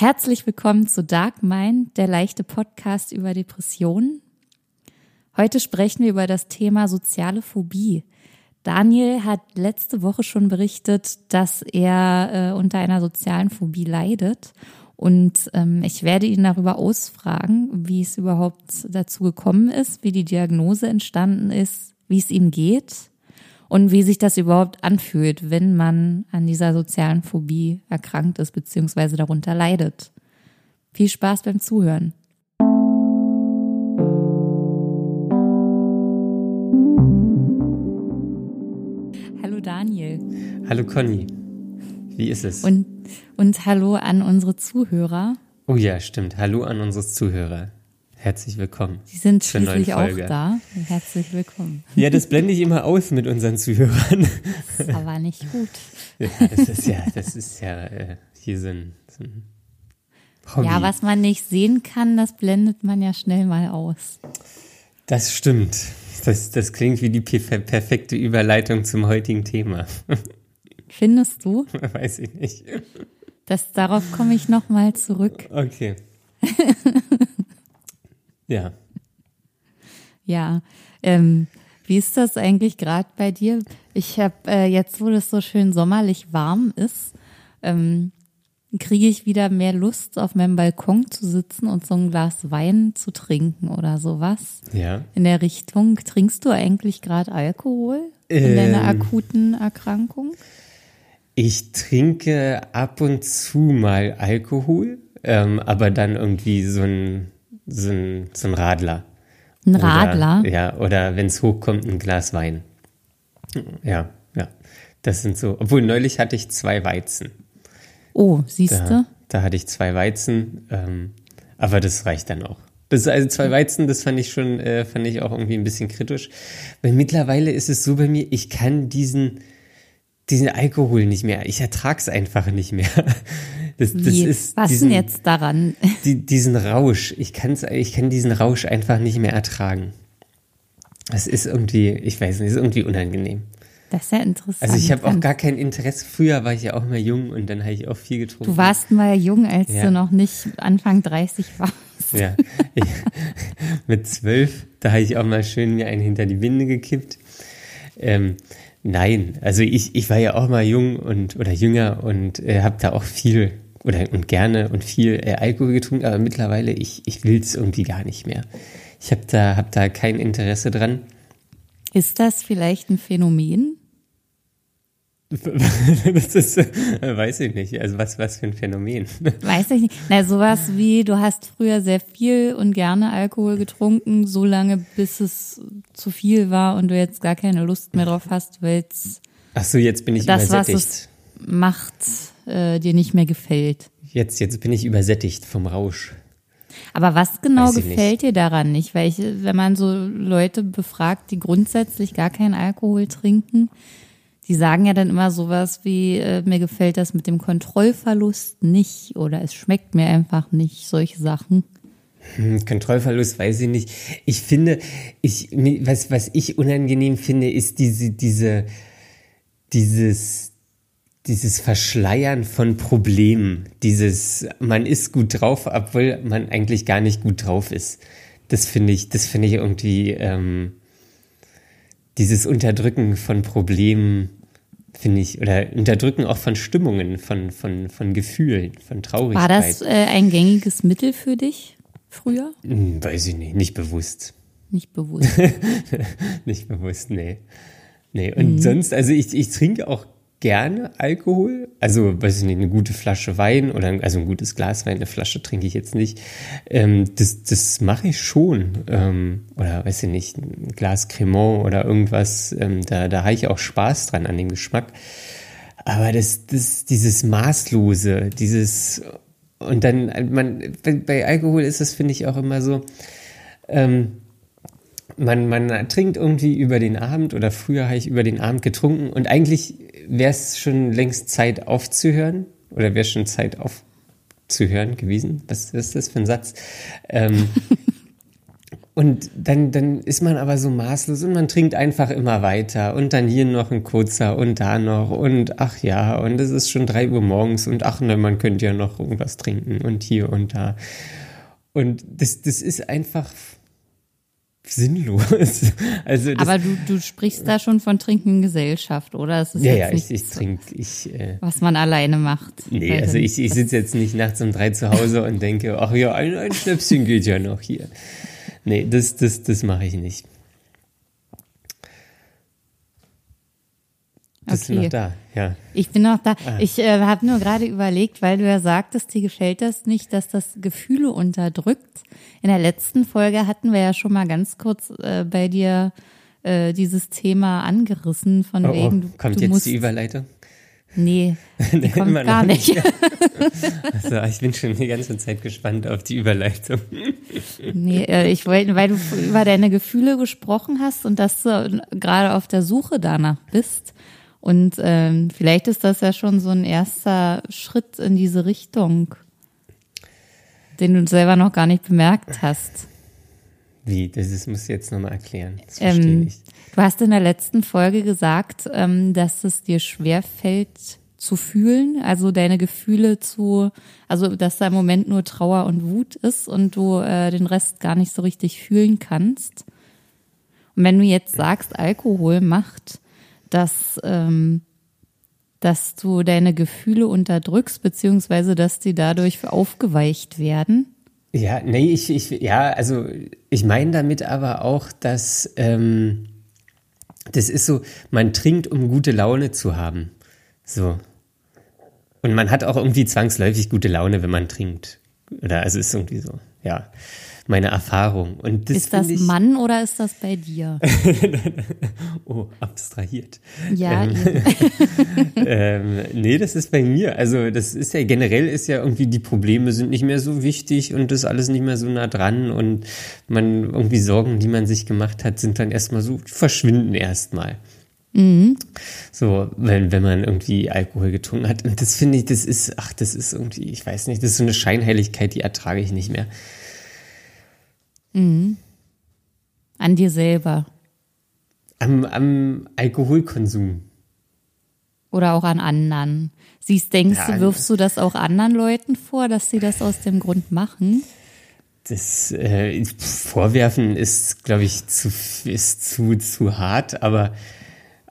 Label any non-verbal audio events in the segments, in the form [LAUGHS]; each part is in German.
Herzlich willkommen zu Dark Mind, der leichte Podcast über Depressionen. Heute sprechen wir über das Thema soziale Phobie. Daniel hat letzte Woche schon berichtet, dass er äh, unter einer sozialen Phobie leidet. Und ähm, ich werde ihn darüber ausfragen, wie es überhaupt dazu gekommen ist, wie die Diagnose entstanden ist, wie es ihm geht und wie sich das überhaupt anfühlt, wenn man an dieser sozialen Phobie erkrankt ist bzw. darunter leidet. Viel Spaß beim Zuhören. Hallo Daniel. Hallo Conny. Wie ist es? Und, und hallo an unsere Zuhörer. Oh ja, stimmt. Hallo an unsere Zuhörer. Herzlich willkommen. Sie sind schließlich auch da. Herzlich willkommen. Ja, das blende ich immer aus mit unseren Zuhörern. Das ist aber nicht gut. Ja, das ist ja, das ist ja äh, hier so ein, so ein Hobby. Ja, was man nicht sehen kann, das blendet man ja schnell mal aus. Das stimmt. Das, das klingt wie die perfekte Überleitung zum heutigen Thema. Findest du? [LAUGHS] Weiß ich nicht. Das, darauf komme ich nochmal zurück. Okay. [LAUGHS] Ja. Ja. Ähm, wie ist das eigentlich gerade bei dir? Ich habe äh, jetzt, wo es so schön sommerlich warm ist, ähm, kriege ich wieder mehr Lust, auf meinem Balkon zu sitzen und so ein Glas Wein zu trinken oder sowas. Ja. In der Richtung. Trinkst du eigentlich gerade Alkohol in ähm, deiner akuten Erkrankung? Ich trinke ab und zu mal Alkohol, ähm, aber dann irgendwie so ein so ein, so ein Radler. Ein Radler? Oder, ja, oder wenn es hochkommt, ein Glas Wein. Ja, ja. Das sind so. Obwohl neulich hatte ich zwei Weizen. Oh, siehst du? Da, hatte ich zwei Weizen, ähm, aber das reicht dann auch. Das also zwei Weizen, das fand ich schon, äh, fand ich auch irgendwie ein bisschen kritisch. Weil mittlerweile ist es so bei mir, ich kann diesen, diesen Alkohol nicht mehr. Ich ertrag's einfach nicht mehr. Das, das Wie? ist Was diesen, denn jetzt daran? [LAUGHS] Die, diesen Rausch. Ich, kann's, ich kann diesen Rausch einfach nicht mehr ertragen. Das ist irgendwie, ich weiß nicht, ist irgendwie unangenehm. Das ist ja interessant. Also ich habe auch gar kein Interesse. Früher war ich ja auch mal jung und dann habe ich auch viel getrunken. Du warst mal jung, als ja. du noch nicht Anfang 30 warst. Ja, ich, [LAUGHS] mit zwölf, da habe ich auch mal schön mir einen hinter die Winde gekippt. Ähm, nein, also ich, ich war ja auch mal jung und oder jünger und äh, habe da auch viel oder und gerne und viel äh, Alkohol getrunken, aber mittlerweile ich ich will es irgendwie gar nicht mehr. Ich habe da hab da kein Interesse dran. Ist das vielleicht ein Phänomen? [LAUGHS] das ist, äh, weiß ich nicht. Also was, was für ein Phänomen. [LAUGHS] Weiß ich nicht. Na, sowas wie, du hast früher sehr viel und gerne Alkohol getrunken, so lange, bis es zu viel war und du jetzt gar keine Lust mehr drauf hast, weil es Ach so, jetzt bin ich das, übersättigt. was es macht, äh, dir nicht mehr gefällt. Jetzt, jetzt bin ich übersättigt vom Rausch. Aber was genau gefällt nicht. dir daran nicht? Weil ich, wenn man so Leute befragt, die grundsätzlich gar keinen Alkohol trinken, die sagen ja dann immer sowas wie, äh, mir gefällt das mit dem Kontrollverlust nicht oder es schmeckt mir einfach nicht, solche Sachen. Hm, Kontrollverlust weiß ich nicht. Ich finde, ich, was, was ich unangenehm finde, ist diese, diese, dieses, dieses Verschleiern von Problemen. Dieses, man ist gut drauf, obwohl man eigentlich gar nicht gut drauf ist. Das finde ich, das finde ich irgendwie, ähm, dieses Unterdrücken von Problemen finde ich, oder Unterdrücken auch von Stimmungen, von, von, von Gefühlen, von Traurigkeit. War das äh, ein gängiges Mittel für dich früher? Hm, weiß ich nicht, nicht bewusst. Nicht bewusst. [LAUGHS] nicht bewusst, nee. Nee, und mhm. sonst, also ich, ich trinke auch gerne Alkohol. Also, weiß ich nicht, eine gute Flasche Wein oder also ein gutes Glas Wein, eine Flasche trinke ich jetzt nicht. Ähm, das das mache ich schon. Ähm, oder weiß ich nicht, ein Glas Cremant oder irgendwas. Ähm, da, da habe ich auch Spaß dran an dem Geschmack. Aber das, das, dieses Maßlose, dieses und dann, man, bei Alkohol ist das, finde ich, auch immer so, ähm, man, man trinkt irgendwie über den Abend oder früher habe ich über den Abend getrunken und eigentlich wäre es schon längst Zeit aufzuhören oder wäre schon Zeit aufzuhören gewesen. Was ist das für ein Satz? Ähm, [LAUGHS] Und dann, dann ist man aber so maßlos und man trinkt einfach immer weiter und dann hier noch ein kurzer und da noch und ach ja, und es ist schon drei Uhr morgens und ach ne, man könnte ja noch irgendwas trinken und hier und da. Und das, das ist einfach sinnlos. [LAUGHS] Also Aber du, du sprichst da schon von Trinken Gesellschaft, oder? Ja, ja, ich, ich trinke. Ich, äh, was man alleine macht. Nee, also ich, ich sitze jetzt nicht nachts um drei zu Hause und denke, ach ja, ein, ein Schnäpschen geht ja noch hier. Nee, das, das, das mache ich nicht. Bist okay. du noch da? Ja. Ich bin noch da. Ah. Ich äh, habe nur gerade überlegt, weil du ja sagtest, dir gefällt das nicht, dass das Gefühle unterdrückt. In der letzten Folge hatten wir ja schon mal ganz kurz äh, bei dir äh, dieses Thema angerissen, von oh, wegen. Oh. Kommt du jetzt musst, die Überleitung? Nee, [LAUGHS] die kommt gar nicht. also, [LAUGHS] [LAUGHS] ich bin schon die ganze Zeit gespannt auf die Überleitung. Nee, äh, ich wollte, weil du über deine Gefühle gesprochen hast und dass du gerade auf der Suche danach bist. Und ähm, vielleicht ist das ja schon so ein erster Schritt in diese Richtung, den du selber noch gar nicht bemerkt hast. Wie? Das ist, muss ich jetzt nochmal erklären. Das ähm, ich. Du hast in der letzten Folge gesagt, ähm, dass es dir schwer fällt zu fühlen, also deine Gefühle zu, also dass da im Moment nur Trauer und Wut ist und du äh, den Rest gar nicht so richtig fühlen kannst. Und wenn du jetzt sagst, Alkohol macht dass, ähm, dass du deine Gefühle unterdrückst, beziehungsweise dass die dadurch aufgeweicht werden? Ja, nee, ich, ich ja, also ich meine damit aber auch, dass ähm, das ist so, man trinkt, um gute Laune zu haben. So. Und man hat auch irgendwie zwangsläufig gute Laune, wenn man trinkt. Oder also ist irgendwie so, ja meine Erfahrung. Und das ist das ich, Mann oder ist das bei dir? [LAUGHS] oh, abstrahiert. Ja. Ähm, [LAUGHS] ähm, nee, das ist bei mir. Also das ist ja generell ist ja irgendwie die Probleme sind nicht mehr so wichtig und das alles nicht mehr so nah dran und man irgendwie Sorgen, die man sich gemacht hat, sind dann erstmal so verschwinden erstmal. Mhm. So, wenn, wenn man irgendwie Alkohol getrunken hat. Und das finde ich, das ist, ach, das ist irgendwie, ich weiß nicht, das ist so eine Scheinheiligkeit, die ertrage ich nicht mehr. Mhm. An dir selber. Am, am Alkoholkonsum. Oder auch an anderen. Siehst, denkst ja, du, wirfst du das auch anderen Leuten vor, dass sie das aus dem Grund machen? Das äh, Vorwerfen ist, glaube ich, zu, ist zu, zu hart, aber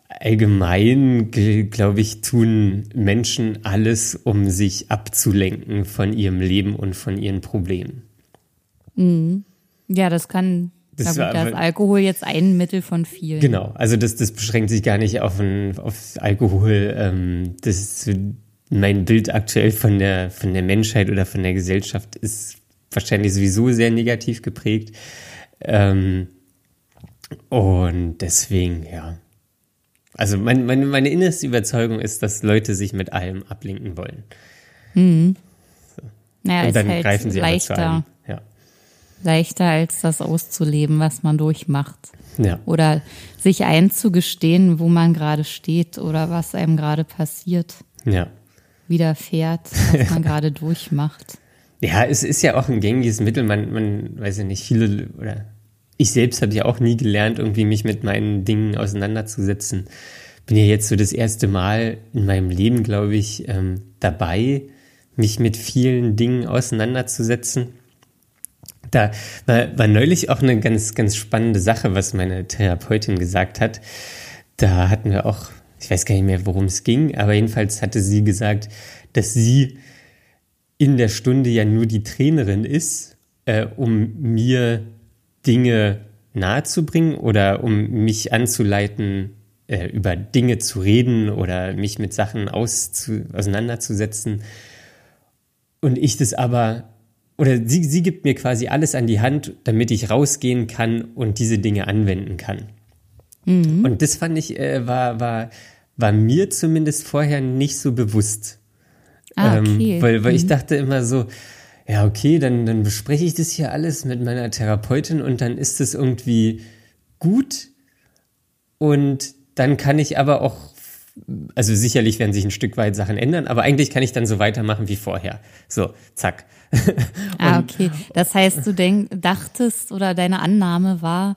allgemein, glaube ich, tun Menschen alles, um sich abzulenken von ihrem Leben und von ihren Problemen. Mhm. Ja, das kann. Das na gut, da ist Alkohol jetzt ein Mittel von vielen. Genau, also das, das beschränkt sich gar nicht auf, ein, auf Alkohol. Ähm, das ist mein Bild aktuell von der, von der Menschheit oder von der Gesellschaft ist wahrscheinlich sowieso sehr negativ geprägt. Ähm, und deswegen, ja. Also mein, meine, meine innerste Überzeugung ist, dass Leute sich mit allem ablenken wollen. Mhm. So. Naja, und dann halt greifen sie leichter. aber zu allem leichter als das auszuleben, was man durchmacht. Ja. Oder sich einzugestehen, wo man gerade steht oder was einem gerade passiert. Ja. Widerfährt, was man [LAUGHS] gerade durchmacht. Ja, es ist ja auch ein gängiges Mittel. Man, man weiß ja nicht, viele oder ich selbst habe ja auch nie gelernt, irgendwie mich mit meinen Dingen auseinanderzusetzen. Bin ja jetzt so das erste Mal in meinem Leben, glaube ich, ähm, dabei, mich mit vielen Dingen auseinanderzusetzen. Da war, war neulich auch eine ganz, ganz spannende Sache, was meine Therapeutin gesagt hat. Da hatten wir auch, ich weiß gar nicht mehr, worum es ging, aber jedenfalls hatte sie gesagt, dass sie in der Stunde ja nur die Trainerin ist, äh, um mir Dinge nahezubringen oder um mich anzuleiten, äh, über Dinge zu reden oder mich mit Sachen auszu auseinanderzusetzen. Und ich das aber oder sie, sie gibt mir quasi alles an die Hand, damit ich rausgehen kann und diese Dinge anwenden kann. Mhm. Und das fand ich, äh, war, war, war mir zumindest vorher nicht so bewusst. Ah, ähm, okay. ähm, weil weil mhm. ich dachte immer so, ja, okay, dann, dann bespreche ich das hier alles mit meiner Therapeutin und dann ist es irgendwie gut. Und dann kann ich aber auch also sicherlich werden sich ein Stück weit Sachen ändern, aber eigentlich kann ich dann so weitermachen wie vorher. So, zack. ah, okay. Das heißt, du denk, dachtest oder deine Annahme war,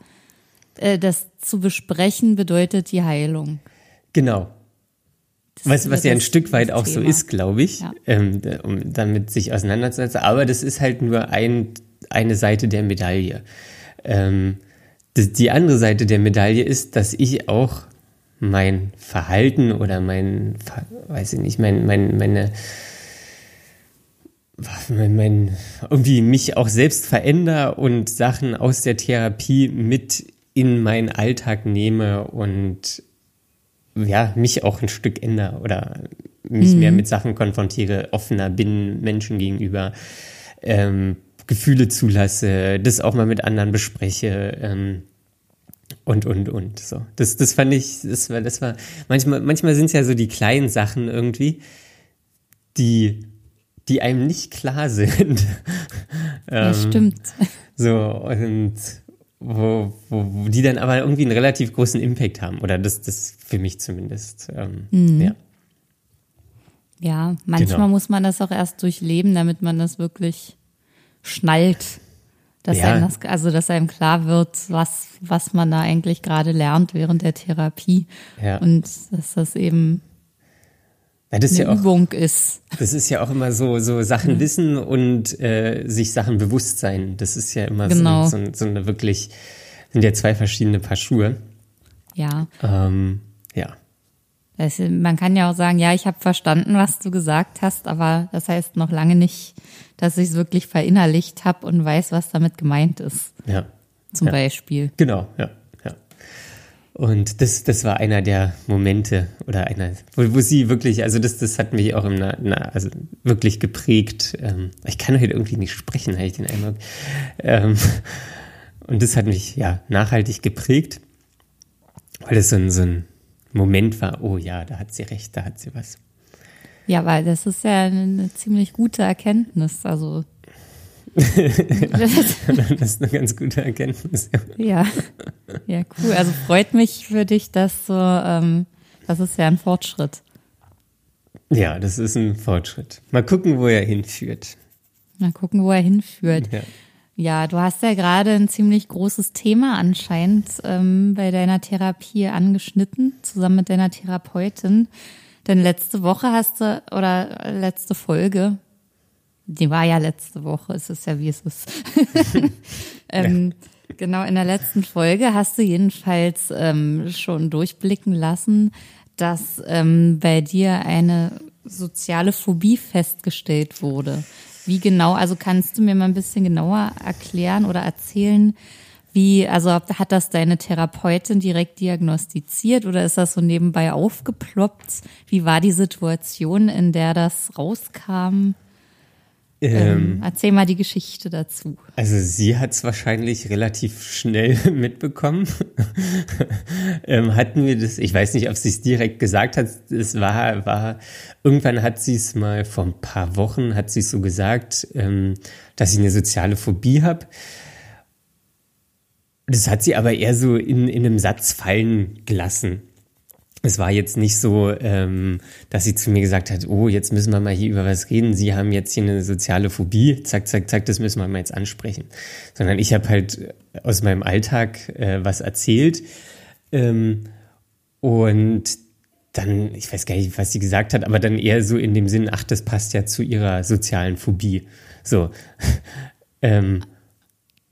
äh, das zu besprechen bedeutet die Heilung. Genau. was, was ja ein Stück weit auch Thema. so ist, glaube ich, ja. ähm, um damit sich auseinanderzusetzen. Aber das ist halt nur ein, eine Seite der Medaille. Ähm, die andere Seite der Medaille ist, dass ich auch mein Verhalten oder mein, weiß ich nicht, mein, mein, meine, mein, mein, irgendwie mich auch selbst verändere und Sachen aus der Therapie mit in meinen Alltag nehme und ja, mich auch ein Stück ändere oder mich mhm. mehr mit Sachen konfrontiere, offener bin Menschen gegenüber, ähm, Gefühle zulasse, das auch mal mit anderen bespreche. Ähm, und, und, und. So. Das, das fand ich, das war, das war, manchmal, manchmal sind es ja so die kleinen Sachen irgendwie, die, die einem nicht klar sind. [LAUGHS] Ja, ähm, stimmt. So, und wo, wo, wo die dann aber irgendwie einen relativ großen Impact haben. Oder das, das für mich zumindest. Ähm, mhm. Ja. Ja, manchmal genau. muss man das auch erst durchleben, damit man das wirklich schnallt. Dass ja. einem das, also dass einem klar wird, was, was man da eigentlich gerade lernt während der Therapie. Ja. Und dass das eben ja, das eine ja auch, Übung ist. Das ist ja auch immer so, so Sachen wissen und äh, sich Sachen bewusst sein. Das ist ja immer genau. so, so, so eine wirklich, sind ja zwei verschiedene Paar Schuhe. Ja. Ähm, ja. Das, man kann ja auch sagen, ja, ich habe verstanden, was du gesagt hast, aber das heißt noch lange nicht, dass ich es wirklich verinnerlicht habe und weiß, was damit gemeint ist. Ja. Zum ja. Beispiel. Genau, ja. ja. Und das, das war einer der Momente oder einer, wo, wo sie wirklich, also das, das hat mich auch im, na, also wirklich geprägt. Ähm, ich kann heute irgendwie nicht sprechen, habe ich den Eindruck. Ähm, und das hat mich ja nachhaltig geprägt, weil es so ein, so ein Moment war, oh ja, da hat sie recht, da hat sie was. Ja, weil das ist ja eine ziemlich gute Erkenntnis. Also [LAUGHS] das ist eine ganz gute Erkenntnis. Ja, ja, cool. Also freut mich für dich, dass so, ähm, das ist ja ein Fortschritt. Ja, das ist ein Fortschritt. Mal gucken, wo er hinführt. Mal gucken, wo er hinführt. Ja. Ja, du hast ja gerade ein ziemlich großes Thema anscheinend ähm, bei deiner Therapie angeschnitten, zusammen mit deiner Therapeutin. Denn letzte Woche hast du, oder letzte Folge, die war ja letzte Woche, es ist ja wie es ist. [LAUGHS] [LAUGHS] ähm, ja. Genau, in der letzten Folge hast du jedenfalls ähm, schon durchblicken lassen, dass ähm, bei dir eine soziale Phobie festgestellt wurde. Wie genau, also kannst du mir mal ein bisschen genauer erklären oder erzählen, wie, also hat das deine Therapeutin direkt diagnostiziert oder ist das so nebenbei aufgeploppt? Wie war die Situation, in der das rauskam? Ähm, ähm, erzähl mal die Geschichte dazu. Also sie hat es wahrscheinlich relativ schnell [LAUGHS] mitbekommen. ähm, hatten wir das, ich weiß nicht, ob sie es direkt gesagt hat, es war, war, irgendwann hat sie es mal vor ein paar Wochen, hat sie es so gesagt, ähm, dass ich eine soziale Phobie habe. Das hat sie aber eher so in, in einem Satz fallen gelassen es war jetzt nicht so, ähm, dass sie zu mir gesagt hat, oh, jetzt müssen wir mal hier über was reden. Sie haben jetzt hier eine soziale Phobie, zack, zack, zack, das müssen wir mal jetzt ansprechen. Sondern ich habe halt aus meinem Alltag äh, was erzählt ähm, und dann, ich weiß gar nicht, was sie gesagt hat, aber dann eher so in dem Sinn, ach, das passt ja zu ihrer sozialen Phobie. So. [LAUGHS] ähm,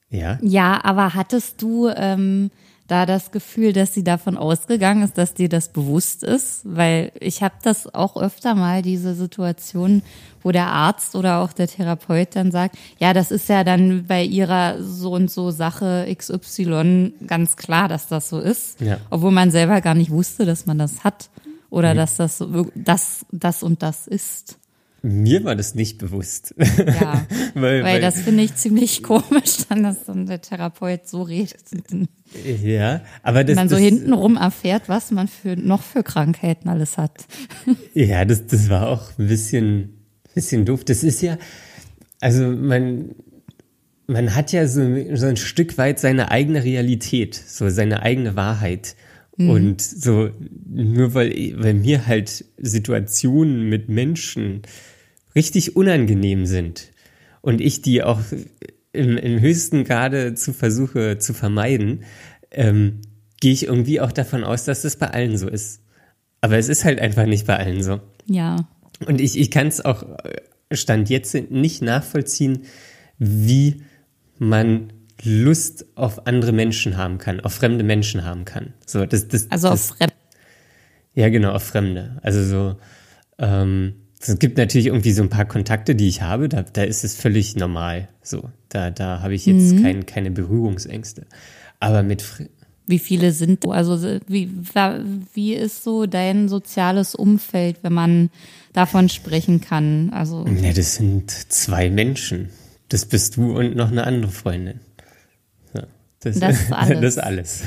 ja. Ja, aber hattest du ähm, da das Gefühl, dass sie davon ausgegangen ist, dass dir das bewusst ist, weil ich habe das auch öfter mal diese Situation, wo der Arzt oder auch der Therapeut dann sagt, ja, das ist ja dann bei ihrer so und so Sache XY ganz klar, dass das so ist, ja. obwohl man selber gar nicht wusste, dass man das hat oder mhm. dass das das das und das ist. Mir war das nicht bewusst. Ja, [LAUGHS] weil, weil, weil, das finde ich ziemlich [LAUGHS] komisch, dann, dass dann der Therapeut so redet. Ja, aber das. man so das, hintenrum erfährt, was man für, noch für Krankheiten alles hat. [LAUGHS] Ja, das, das war auch ein bisschen, bisschen doof. Das ist ja, also man, man hat ja so, so ein Stück weit seine eigene Realität, so seine eigene Wahrheit. Mhm. Und so, nur weil, weil mir halt Situationen mit Menschen richtig unangenehm sind und ich die auch im, im höchsten Grade zu versuche zu vermeiden, ähm, gehe ich irgendwie auch davon aus, dass das bei allen so ist. Aber es ist halt einfach nicht bei allen so. Ja. Und ich, ich kann es auch Stand jetzt nicht nachvollziehen, wie man Lust auf andere Menschen haben kann, auf fremde Menschen haben kann. So, das, das, also das, auf Fremde. Ja, genau, auf Fremde. Also so, ähm, es gibt natürlich irgendwie so ein paar Kontakte, die ich habe, da, da ist es völlig normal. So, da, da habe ich jetzt mhm. kein, keine Berührungsängste. Aber mit wie viele sind, also wie, wie ist so dein soziales Umfeld, wenn man davon sprechen kann? Also ja, das sind zwei Menschen. Das bist du und noch eine andere Freundin. Das, das, [LAUGHS] ist alles. das alles.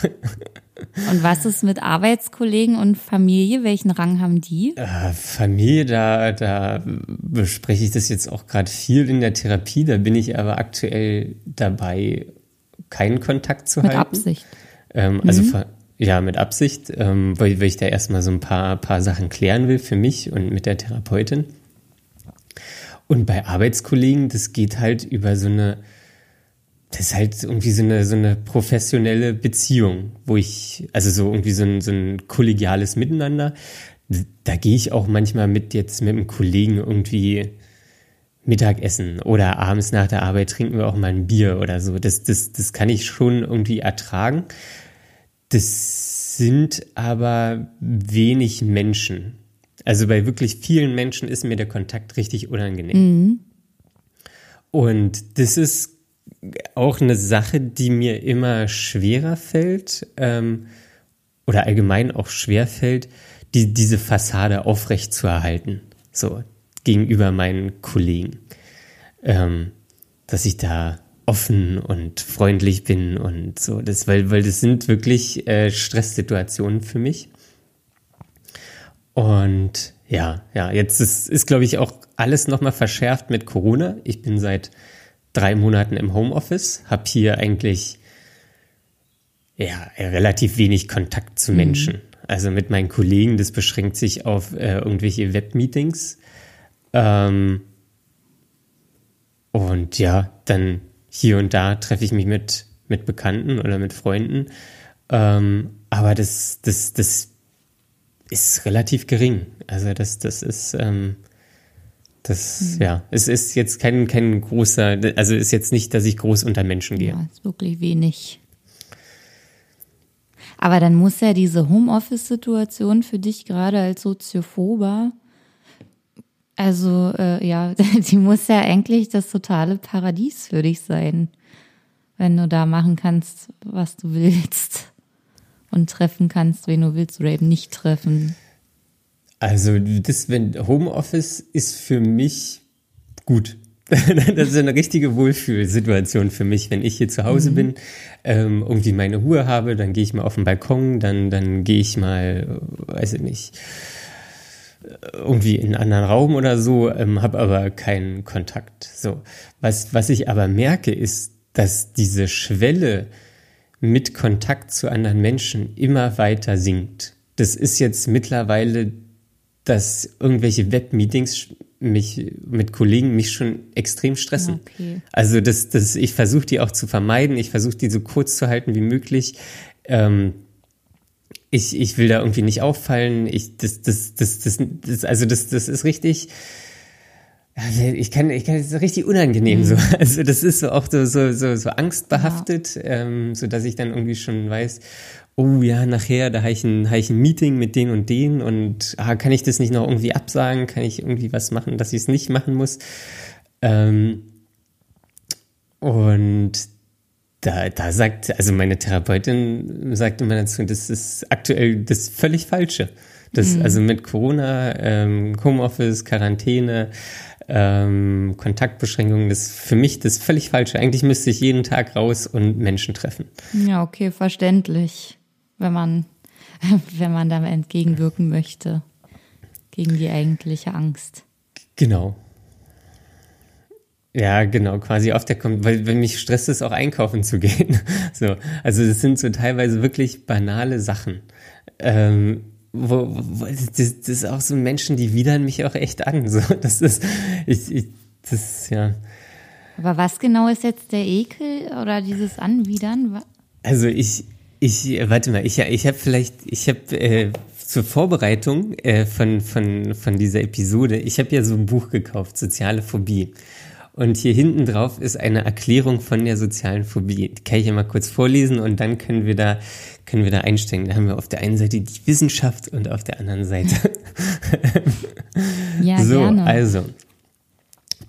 Und was ist mit Arbeitskollegen und Familie? Welchen Rang haben die? Äh, Familie, da, da bespreche ich das jetzt auch gerade viel in der Therapie. Da bin ich aber aktuell dabei, keinen Kontakt zu mit halten. Mit Absicht. Ähm, also mhm. ja, mit Absicht, ähm, weil, weil ich da erstmal so ein paar, paar Sachen klären will für mich und mit der Therapeutin. Und bei Arbeitskollegen, das geht halt über so eine, das ist halt irgendwie so eine, so eine professionelle Beziehung, wo ich, also so irgendwie so ein, so ein kollegiales Miteinander. Da gehe ich auch manchmal mit jetzt mit einem Kollegen irgendwie Mittagessen oder abends nach der Arbeit trinken wir auch mal ein Bier oder so. Das, das, das kann ich schon irgendwie ertragen. Das sind aber wenig Menschen. Also bei wirklich vielen Menschen ist mir der Kontakt richtig unangenehm. Mhm. Und das ist auch eine Sache, die mir immer schwerer fällt ähm, oder allgemein auch schwer fällt, die, diese Fassade aufrecht zu erhalten. So gegenüber meinen Kollegen. Ähm, dass ich da offen und freundlich bin und so. Das, weil, weil das sind wirklich äh, Stresssituationen für mich. Und ja, ja, jetzt ist, ist glaube ich, auch alles nochmal verschärft mit Corona. Ich bin seit drei Monaten im Homeoffice, habe hier eigentlich ja, relativ wenig Kontakt zu mhm. Menschen. Mhm. Also mit meinen Kollegen, das beschränkt sich auf äh, irgendwelche Webmeetings. Ähm, und ja, dann hier und da treffe ich mich mit, mit Bekannten oder mit Freunden. Ähm, aber das, das, das ist relativ gering. Also das, das ist, ähm, das, mhm. ja, es ist jetzt kein, kein großer, also ist jetzt nicht, dass ich groß unter Menschen gehe. Ja, ist wirklich wenig. Aber dann muss ja diese Homeoffice-Situation für dich gerade als Soziophober, also äh, ja, [LAUGHS] die muss ja eigentlich das totale Paradies für dich sein, wenn du da machen kannst, was du willst und treffen kannst, wen du willst oder eben nicht treffen. Also das, wenn Homeoffice ist für mich gut. [LAUGHS] das ist eine richtige Wohlfühlsituation für mich, wenn ich hier zu Hause mhm. bin, ähm, irgendwie meine Ruhe habe, dann gehe ich mal auf den Balkon, dann, dann gehe ich mal, weiß ich nicht, irgendwie in einen anderen Raum oder so, ähm, habe aber keinen Kontakt. So, was, was ich aber merke, ist, dass diese Schwelle mit Kontakt zu anderen Menschen immer weiter sinkt. Das ist jetzt mittlerweile, dass irgendwelche Webmeetings mich mit Kollegen mich schon extrem stressen. Okay. Also das, das, ich versuche die auch zu vermeiden. Ich versuche die so kurz zu halten wie möglich. Ähm, ich, ich will da irgendwie nicht auffallen. Ich, das, das, das, das, das also das, das ist richtig ich kann, ich kann, das ist richtig unangenehm mhm. so. [LAUGHS] Also das ist so auch so, so, so, so angstbehaftet, ja. ähm, so dass ich dann irgendwie schon weiß, oh ja, nachher, da habe ich, ein, hab ich ein Meeting mit denen und denen und ah, kann ich das nicht noch irgendwie absagen? Kann ich irgendwie was machen, dass ich es nicht machen muss? Ähm, und da, da sagt, also meine Therapeutin sagt immer dazu, das ist aktuell das völlig Falsche. Das, mhm. Also mit Corona, ähm, Homeoffice, Quarantäne, ähm, Kontaktbeschränkungen, das ist für mich das völlig falsche. Eigentlich müsste ich jeden Tag raus und Menschen treffen. Ja, okay, verständlich, wenn man, [LAUGHS] wenn man da entgegenwirken möchte gegen die eigentliche Angst. Genau. Ja, genau, quasi auf der kommt, weil, weil mich stresst es auch einkaufen zu [LAUGHS] gehen. so, also das sind so teilweise wirklich banale Sachen. Ähm, wo, wo das, das ist auch so Menschen, die widern mich auch echt an. So, [LAUGHS] das ist, ich, ich, das, ja. Aber was genau ist jetzt der Ekel oder dieses Anwidern? Also ich, ich, warte mal, ich, ich habe vielleicht, ich habe äh, zur Vorbereitung äh, von, von, von dieser Episode, ich habe ja so ein Buch gekauft, Soziale Phobie. Und hier hinten drauf ist eine Erklärung von der sozialen Phobie. Die kann ich ja mal kurz vorlesen und dann können wir da, können wir da einsteigen. Da haben wir auf der einen Seite die Wissenschaft und auf der anderen Seite. ja, [LAUGHS] so, gerne. also.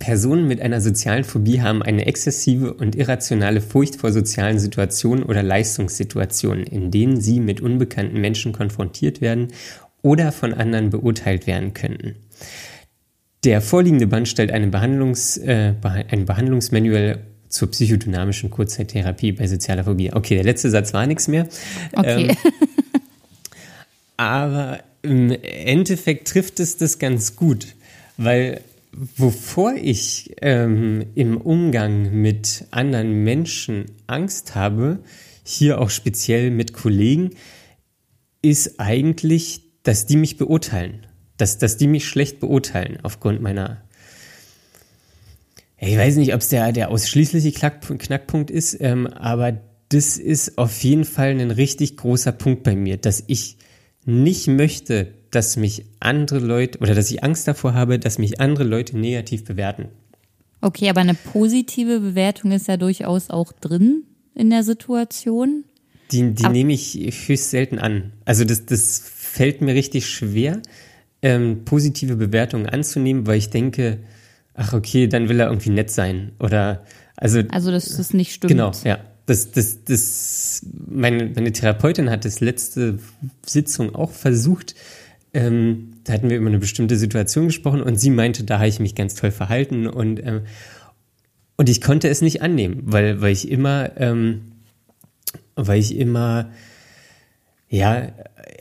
Personen mit einer sozialen Phobie haben eine exzessive und irrationale Furcht vor sozialen Situationen oder Leistungssituationen, in denen sie mit unbekannten Menschen konfrontiert werden oder von anderen beurteilt werden könnten. Der vorliegende Band stellt eine Behandlungs, äh, ein Behandlungsmanual zur psychodynamischen Kurzzeittherapie bei sozialer Phobie. Okay, der letzte Satz war nichts mehr. Okay. Ähm, aber im Endeffekt trifft es das ganz gut, weil wovor ich ähm, im Umgang mit anderen Menschen Angst habe, hier auch speziell mit Kollegen, ist eigentlich, dass die mich beurteilen. Dass, dass die mich schlecht beurteilen aufgrund meiner. Ich weiß nicht, ob es der, der ausschließliche Knackpunkt ist, ähm, aber das ist auf jeden Fall ein richtig großer Punkt bei mir, dass ich nicht möchte, dass mich andere Leute oder dass ich Angst davor habe, dass mich andere Leute negativ bewerten. Okay, aber eine positive Bewertung ist ja durchaus auch drin in der Situation. Die, die nehme ich höchst selten an. Also das, das fällt mir richtig schwer, ähm, positive Bewertungen anzunehmen, weil ich denke, ach okay, dann will er irgendwie nett sein. Oder also. Also dass das nicht stimmt. Genau, ja. Das, das, das, meine, meine Therapeutin hat das letzte Sitzung auch versucht, ähm, da hatten wir über eine bestimmte Situation gesprochen und sie meinte, da habe ich mich ganz toll verhalten und, ähm, und ich konnte es nicht annehmen, weil, weil ich immer, ähm, weil ich immer, ja,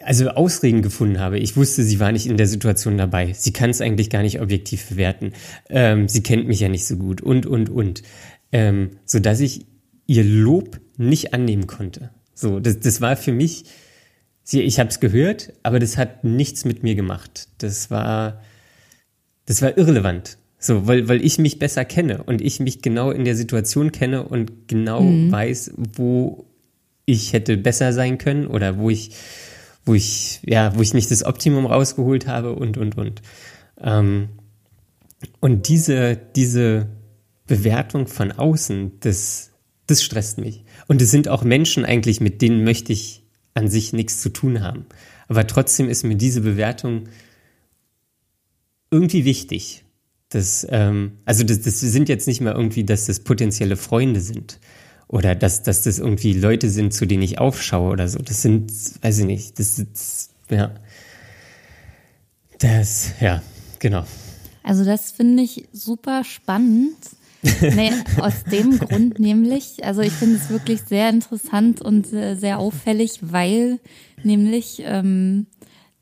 also Ausreden gefunden habe. Ich wusste, sie war nicht in der Situation dabei. Sie kann es eigentlich gar nicht objektiv bewerten. Ähm, sie kennt mich ja nicht so gut und, und, und. Ähm, so dass ich ihr Lob nicht annehmen konnte. So, das, das war für mich Sie, ich habe es gehört, aber das hat nichts mit mir gemacht. Das war, das war irrelevant. So, weil, weil ich mich besser kenne und ich mich genau in der Situation kenne und genau mhm. weiß, wo ich hätte besser sein können oder wo ich, wo ich, ja, wo ich nicht das Optimum rausgeholt habe und, und, und. Ähm, und diese, diese Bewertung von außen, das, das stresst mich. Und es sind auch Menschen eigentlich, mit denen möchte ich an sich nichts zu tun haben. Aber trotzdem ist mir diese Bewertung irgendwie wichtig. Das, ähm, also das, das sind jetzt nicht mehr irgendwie, dass das potenzielle Freunde sind oder dass, dass das irgendwie Leute sind, zu denen ich aufschaue oder so. Das sind, weiß ich nicht, das, das ja. Das, ja, genau. Also das finde ich super spannend, [LAUGHS] Nee, aus dem Grund nämlich, also ich finde es wirklich sehr interessant und sehr auffällig, weil nämlich ähm,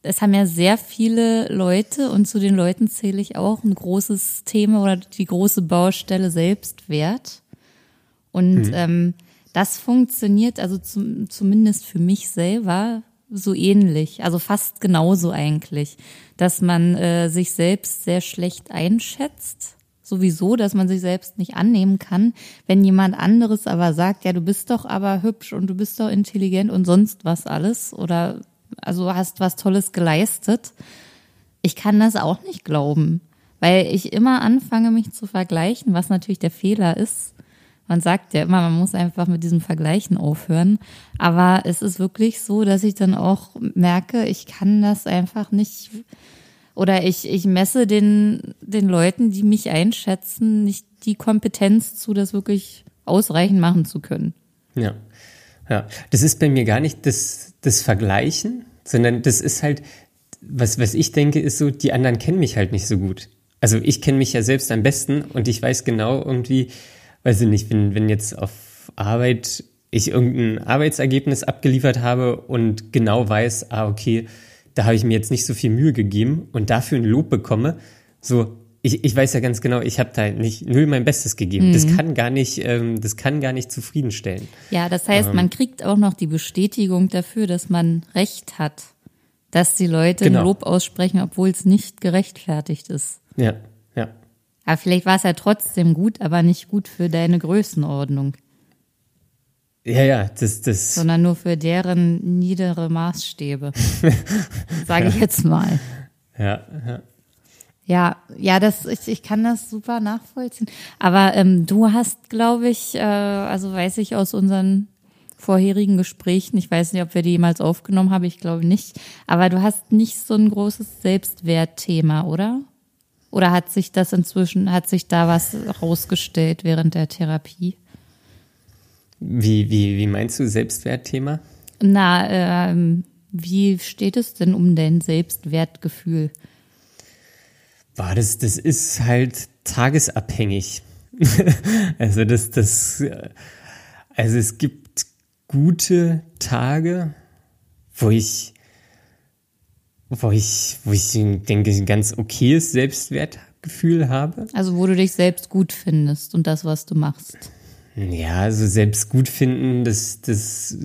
es haben ja sehr viele Leute und zu den Leuten zähle ich auch ein großes Thema oder die große Baustelle Selbstwert. Und mhm. ähm, das funktioniert also zum, zumindest für mich selber so ähnlich, also fast genauso eigentlich, dass man äh, sich selbst sehr schlecht einschätzt sowieso, dass man sich selbst nicht annehmen kann. Wenn jemand anderes aber sagt, ja, du bist doch aber hübsch und du bist doch intelligent und sonst was alles oder also hast was Tolles geleistet. Ich kann das auch nicht glauben, weil ich immer anfange, mich zu vergleichen, was natürlich der Fehler ist. Man sagt ja immer, man muss einfach mit diesem Vergleichen aufhören. Aber es ist wirklich so, dass ich dann auch merke, ich kann das einfach nicht oder ich, ich messe den, den Leuten, die mich einschätzen, nicht die Kompetenz zu, das wirklich ausreichend machen zu können. Ja. Ja. Das ist bei mir gar nicht das, das Vergleichen, sondern das ist halt, was, was ich denke, ist so, die anderen kennen mich halt nicht so gut. Also ich kenne mich ja selbst am besten und ich weiß genau irgendwie, weiß ich nicht, wenn, wenn jetzt auf Arbeit ich irgendein Arbeitsergebnis abgeliefert habe und genau weiß, ah, okay, da habe ich mir jetzt nicht so viel Mühe gegeben und dafür ein Lob bekomme, so, ich, ich weiß ja ganz genau, ich habe da nicht null mein Bestes gegeben. Mhm. Das kann gar nicht, ähm, das kann gar nicht zufriedenstellen. Ja, das heißt, Ähm. man kriegt auch noch die Bestätigung dafür, dass man Recht hat, dass die Leute Genau. ein Lob aussprechen, obwohl es nicht gerechtfertigt ist. Ja, ja. Aber vielleicht war es ja trotzdem gut, aber nicht gut für deine Größenordnung, Ja, ja, das, das, sondern nur für deren niedere Maßstäbe. [LAUGHS] Sage ich jetzt mal. ja, ja. Ja, ja, das ich, ich kann das super nachvollziehen. Aber ähm, du hast, glaube ich, äh, also weiß ich aus unseren vorherigen Gesprächen, ich weiß nicht, ob wir die jemals aufgenommen haben, ich glaube nicht, aber du hast nicht so ein großes Selbstwertthema, oder? Oder hat sich das inzwischen, hat sich da was rausgestellt während der Therapie? Wie, wie, wie meinst du Selbstwertthema? Na, ähm, wie steht es denn um dein Selbstwertgefühl? Boah, das, das ist halt tagesabhängig. [LAUGHS] also das, das, also es gibt gute Tage, wo ich, wo ich, wo ich denke, ein ganz okayes Selbstwertgefühl habe. Also wo du dich selbst gut findest und das, was du machst. Ja, also selbst gut finden, das, das,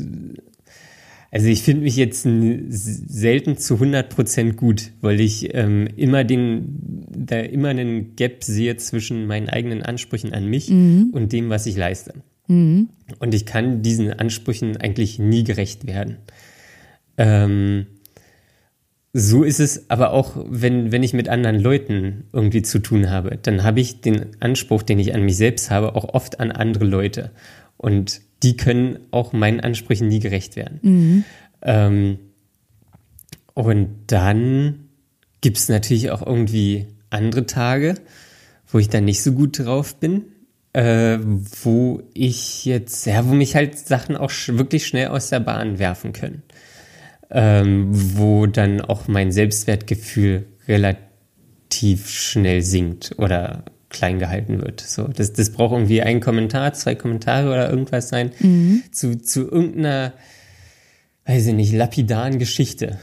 also ich finde mich jetzt selten zu 100% gut, weil ich ähm, immer den, da immer einen Gap sehe zwischen meinen eigenen Ansprüchen an mich und dem, was ich leiste. Und ich kann diesen Ansprüchen eigentlich nie gerecht werden. Ähm, so ist es aber auch, wenn, wenn ich mit anderen Leuten irgendwie zu tun habe, dann habe ich den Anspruch, den ich an mich selbst habe, auch oft an andere Leute. Und die können auch meinen Ansprüchen nie gerecht werden. Ähm, und dann gibt es natürlich auch irgendwie andere Tage, wo ich dann nicht so gut drauf bin, äh, wo ich jetzt, ja, wo mich halt Sachen auch wirklich schnell aus der Bahn werfen können ähm, wo dann auch mein Selbstwertgefühl relativ schnell sinkt oder klein gehalten wird. So, das, das braucht irgendwie ein Kommentar, zwei Kommentare oder irgendwas sein zu, zu irgendeiner, weiß ich nicht, lapidaren Geschichte,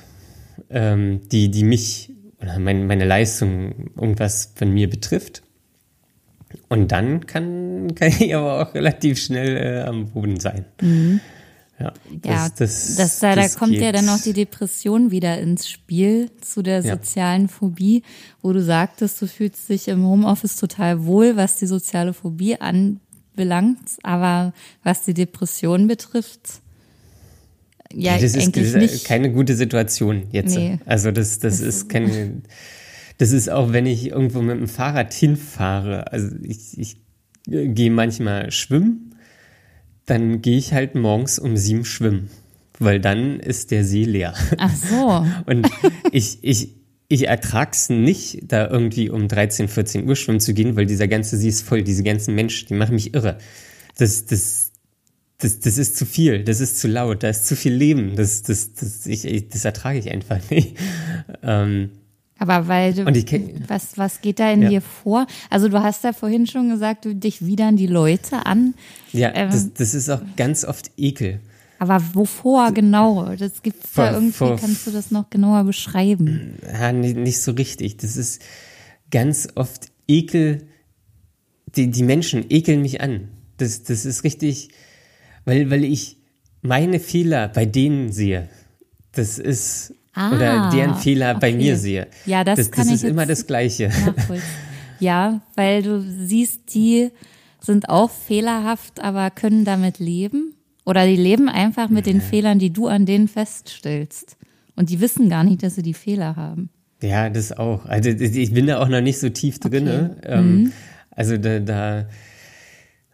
ähm, die, die mich oder mein, meine Leistung irgendwas von mir betrifft. Und dann kann, [LAUGHS] kann ich aber auch relativ schnell äh, am Boden sein. Ja, Ja, das, da, da kommt ja geht. dann noch die Depression wieder ins Spiel zu der Ja. sozialen Phobie, wo du sagtest, du fühlst dich im Homeoffice total wohl, was die soziale Phobie anbelangt, aber was die Depression betrifft, ja, Ja, das ist, das ist keine gute Situation jetzt. Nee. Also das, das ist keine, das ist auch, wenn ich irgendwo mit dem Fahrrad hinfahre. Also ich, ich äh, gehe manchmal schwimmen, dann gehe ich halt morgens um sieben schwimmen, weil dann ist der See leer. Ach so. [LAUGHS] Und ich, ich, ich ertrag's nicht, da irgendwie um 13, 14 Uhr schwimmen zu gehen, weil dieser ganze See ist voll, diese ganzen Menschen, die machen mich irre. Das, das, das, das ist zu viel, das ist zu laut, da ist zu viel Leben, das, das, das, ich, das ertrage ich einfach nicht. Ähm, Aber weil du, was, was geht da in Ja. dir vor? Also du hast ja vorhin schon gesagt, du dich widern die Leute an. ja, Ähm. das, das ist auch ganz oft Ekel. Aber wovor genau? Das gibt's Vor- da irgendwie, vor- kannst du das noch genauer beschreiben? Ja, nicht, nicht so richtig. Das ist ganz oft Ekel. Die, die Menschen ekeln mich an. Das, das ist richtig, weil, weil ich meine Fehler bei denen sehe. Das ist, Ah, oder deren Fehler bei okay. mir sehe. Ja, das das, kann das ich ist immer das Gleiche. Ja, weil du siehst, die sind auch fehlerhaft, aber können damit leben. Oder die leben einfach mit den Fehlern, die du an denen feststellst. Und die wissen gar nicht, dass sie die Fehler haben. Ja, das auch. Also ich bin da auch noch nicht so tief drinne. Mhm. Ähm, Also da, da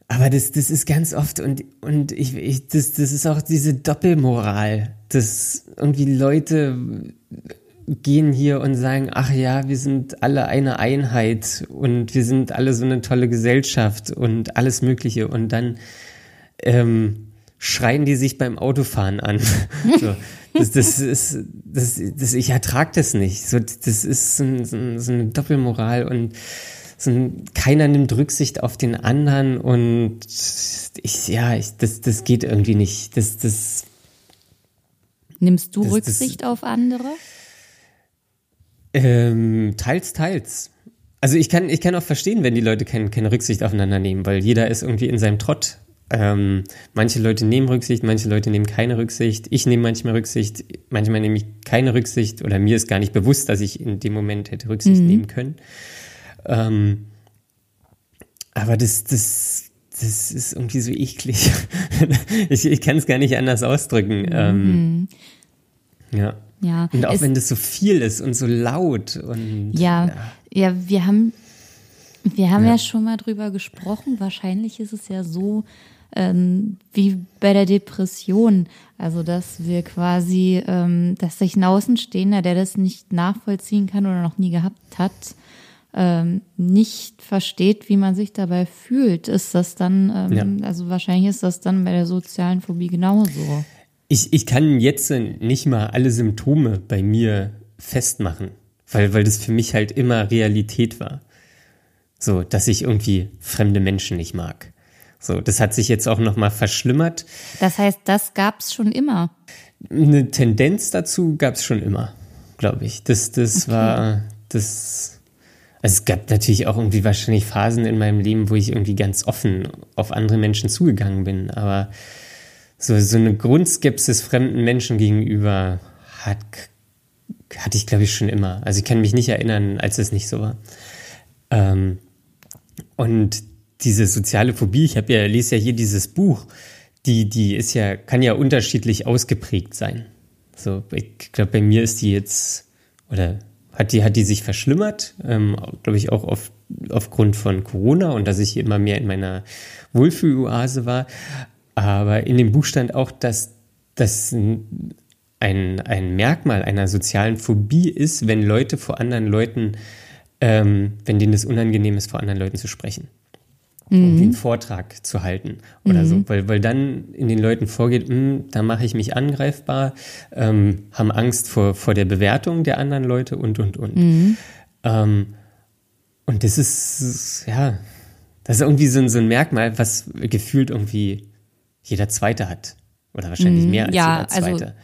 aber das, das ist ganz oft und, und ich, ich, das, das ist auch diese Doppelmoral, dass irgendwie Leute gehen hier und sagen, ach ja, wir sind alle eine Einheit und wir sind alle so eine tolle Gesellschaft und alles Mögliche und dann ähm, schreien die sich beim Autofahren an. [LAUGHS] so, das, das ist, das, das, ich ertrag das nicht. So, das ist so, so, so eine Doppelmoral und ein, keiner nimmt Rücksicht auf den anderen und ich, ja, ich, das, das geht irgendwie nicht. Das, das, Nimmst du Das- das- Rücksicht auf andere? ähm, teils, teils. also ich kann, ich kann auch verstehen, wenn die Leute kein, keine Rücksicht aufeinander nehmen, weil jeder ist irgendwie in seinem Trott. Ähm, manche Leute nehmen Rücksicht, manche Leute nehmen keine Rücksicht. Ich nehme manchmal Rücksicht, manchmal nehme ich keine Rücksicht oder mir ist gar nicht bewusst, dass ich in dem Moment hätte Rücksicht mhm. nehmen können. Ähm, aber das, das, das ist irgendwie so eklig. [LAUGHS] ich ich kann es gar nicht anders ausdrücken. Ähm, mhm. ja. Ja. Und auch wenn das so viel ist und so laut und. Ja, ja, ja wir haben, wir haben ja. ja schon mal drüber gesprochen. Wahrscheinlich ist es ja so, ähm, wie bei der Depression. Also, dass wir quasi, ähm, dass sich ein Außenstehender, der das nicht nachvollziehen kann oder noch nie gehabt hat, ähm, nicht versteht, wie man sich dabei fühlt, ist das dann, ähm, ja. also wahrscheinlich ist das dann bei der sozialen Phobie genauso. Ich, ich kann jetzt nicht mal alle Symptome bei mir festmachen, weil, weil das für mich halt immer Realität war. So, dass ich irgendwie fremde Menschen nicht mag. So, das hat sich jetzt auch nochmal verschlimmert. Das heißt, das gab's schon immer. Eine Tendenz dazu gab's schon immer, glaube ich. Das, das okay. war, das, also es gab natürlich auch irgendwie wahrscheinlich Phasen in meinem Leben, wo ich irgendwie ganz offen auf andere Menschen zugegangen bin. Aber so, so eine Grundskepsis fremden Menschen gegenüber hat, hatte ich, glaube ich, schon immer. Also ich kann mich nicht erinnern, als es nicht so war. Ähm, und diese soziale Phobie, ich habe ja, lese ja hier dieses Buch, die, die ist ja, kann ja unterschiedlich ausgeprägt sein. So, ich glaube, bei mir ist die jetzt, oder hat die, hat die sich verschlimmert, ähm, glaube ich auch auf, aufgrund von Corona und dass ich immer mehr in meiner Wohlfühloase war. Aber in dem Buch stand auch, dass das ein, ein Merkmal einer sozialen Phobie ist, wenn Leute vor anderen Leuten, ähm, wenn denen es unangenehm ist, vor anderen Leuten zu sprechen. Irgendwie einen Vortrag zu halten oder mhm. so, weil, weil dann in den Leuten vorgeht, mh, hm, da mache ich mich angreifbar, ähm, haben Angst vor, vor der Bewertung der anderen Leute und, und, und. Mhm. Ähm, und das ist, ja, das ist irgendwie so ein, so ein Merkmal, was gefühlt irgendwie jeder Zweite hat. Oder wahrscheinlich mhm. mehr als ja, jeder also Zweite. Also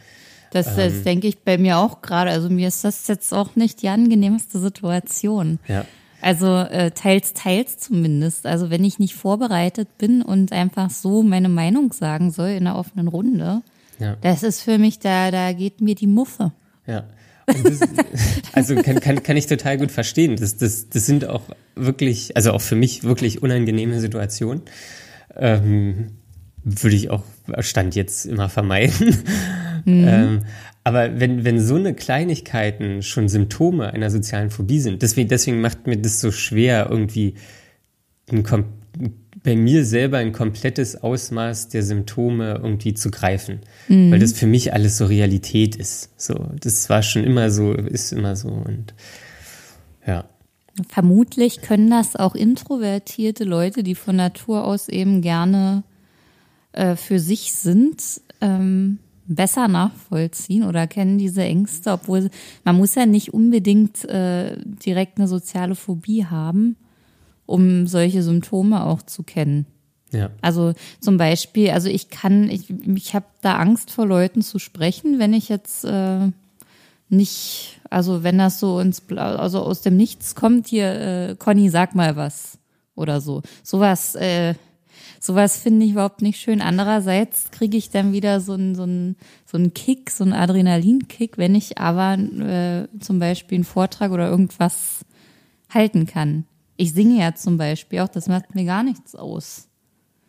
das, das ähm, denke ich bei mir auch gerade. Also mir ist das jetzt auch nicht die angenehmste Situation. Ja. Also äh, teils, teils zumindest. Also wenn ich nicht vorbereitet bin und einfach so meine Meinung sagen soll in einer offenen Runde, ja. das ist für mich, da, da geht mir die Muffe. Ja. Das, [LAUGHS] also kann, kann, kann ich total gut verstehen. Das, das, das sind auch wirklich, also auch für mich wirklich unangenehme Situationen. Ähm, würde ich auch Stand jetzt immer vermeiden. Mhm. Ähm, aber wenn, wenn so eine Kleinigkeiten schon Symptome einer sozialen Phobie sind, deswegen, deswegen macht mir das so schwer, irgendwie ein, bei mir selber ein komplettes Ausmaß der Symptome irgendwie zu greifen. Mhm. Weil das für mich alles so Realität ist. So, das war schon immer so, ist immer so und ja. Vermutlich können das auch introvertierte Leute, die von Natur aus eben gerne äh, für sich sind, ähm, besser nachvollziehen oder kennen diese Ängste, obwohl man muss ja nicht unbedingt äh, direkt eine soziale Phobie haben, um solche Symptome auch zu kennen. Ja. Also zum Beispiel, also ich kann, ich, ich habe da Angst vor Leuten zu sprechen, wenn ich jetzt äh, nicht, also wenn das so ins, also aus dem Nichts kommt, hier, äh, Conny, sag mal was oder so. Sowas äh, Sowas finde ich überhaupt nicht schön. Andererseits kriege ich dann wieder so einen so einen, so einen Kick, so einen Adrenalinkick, wenn ich aber äh, zum Beispiel einen Vortrag oder irgendwas halten kann. Ich singe ja zum Beispiel auch, das macht mir gar nichts aus.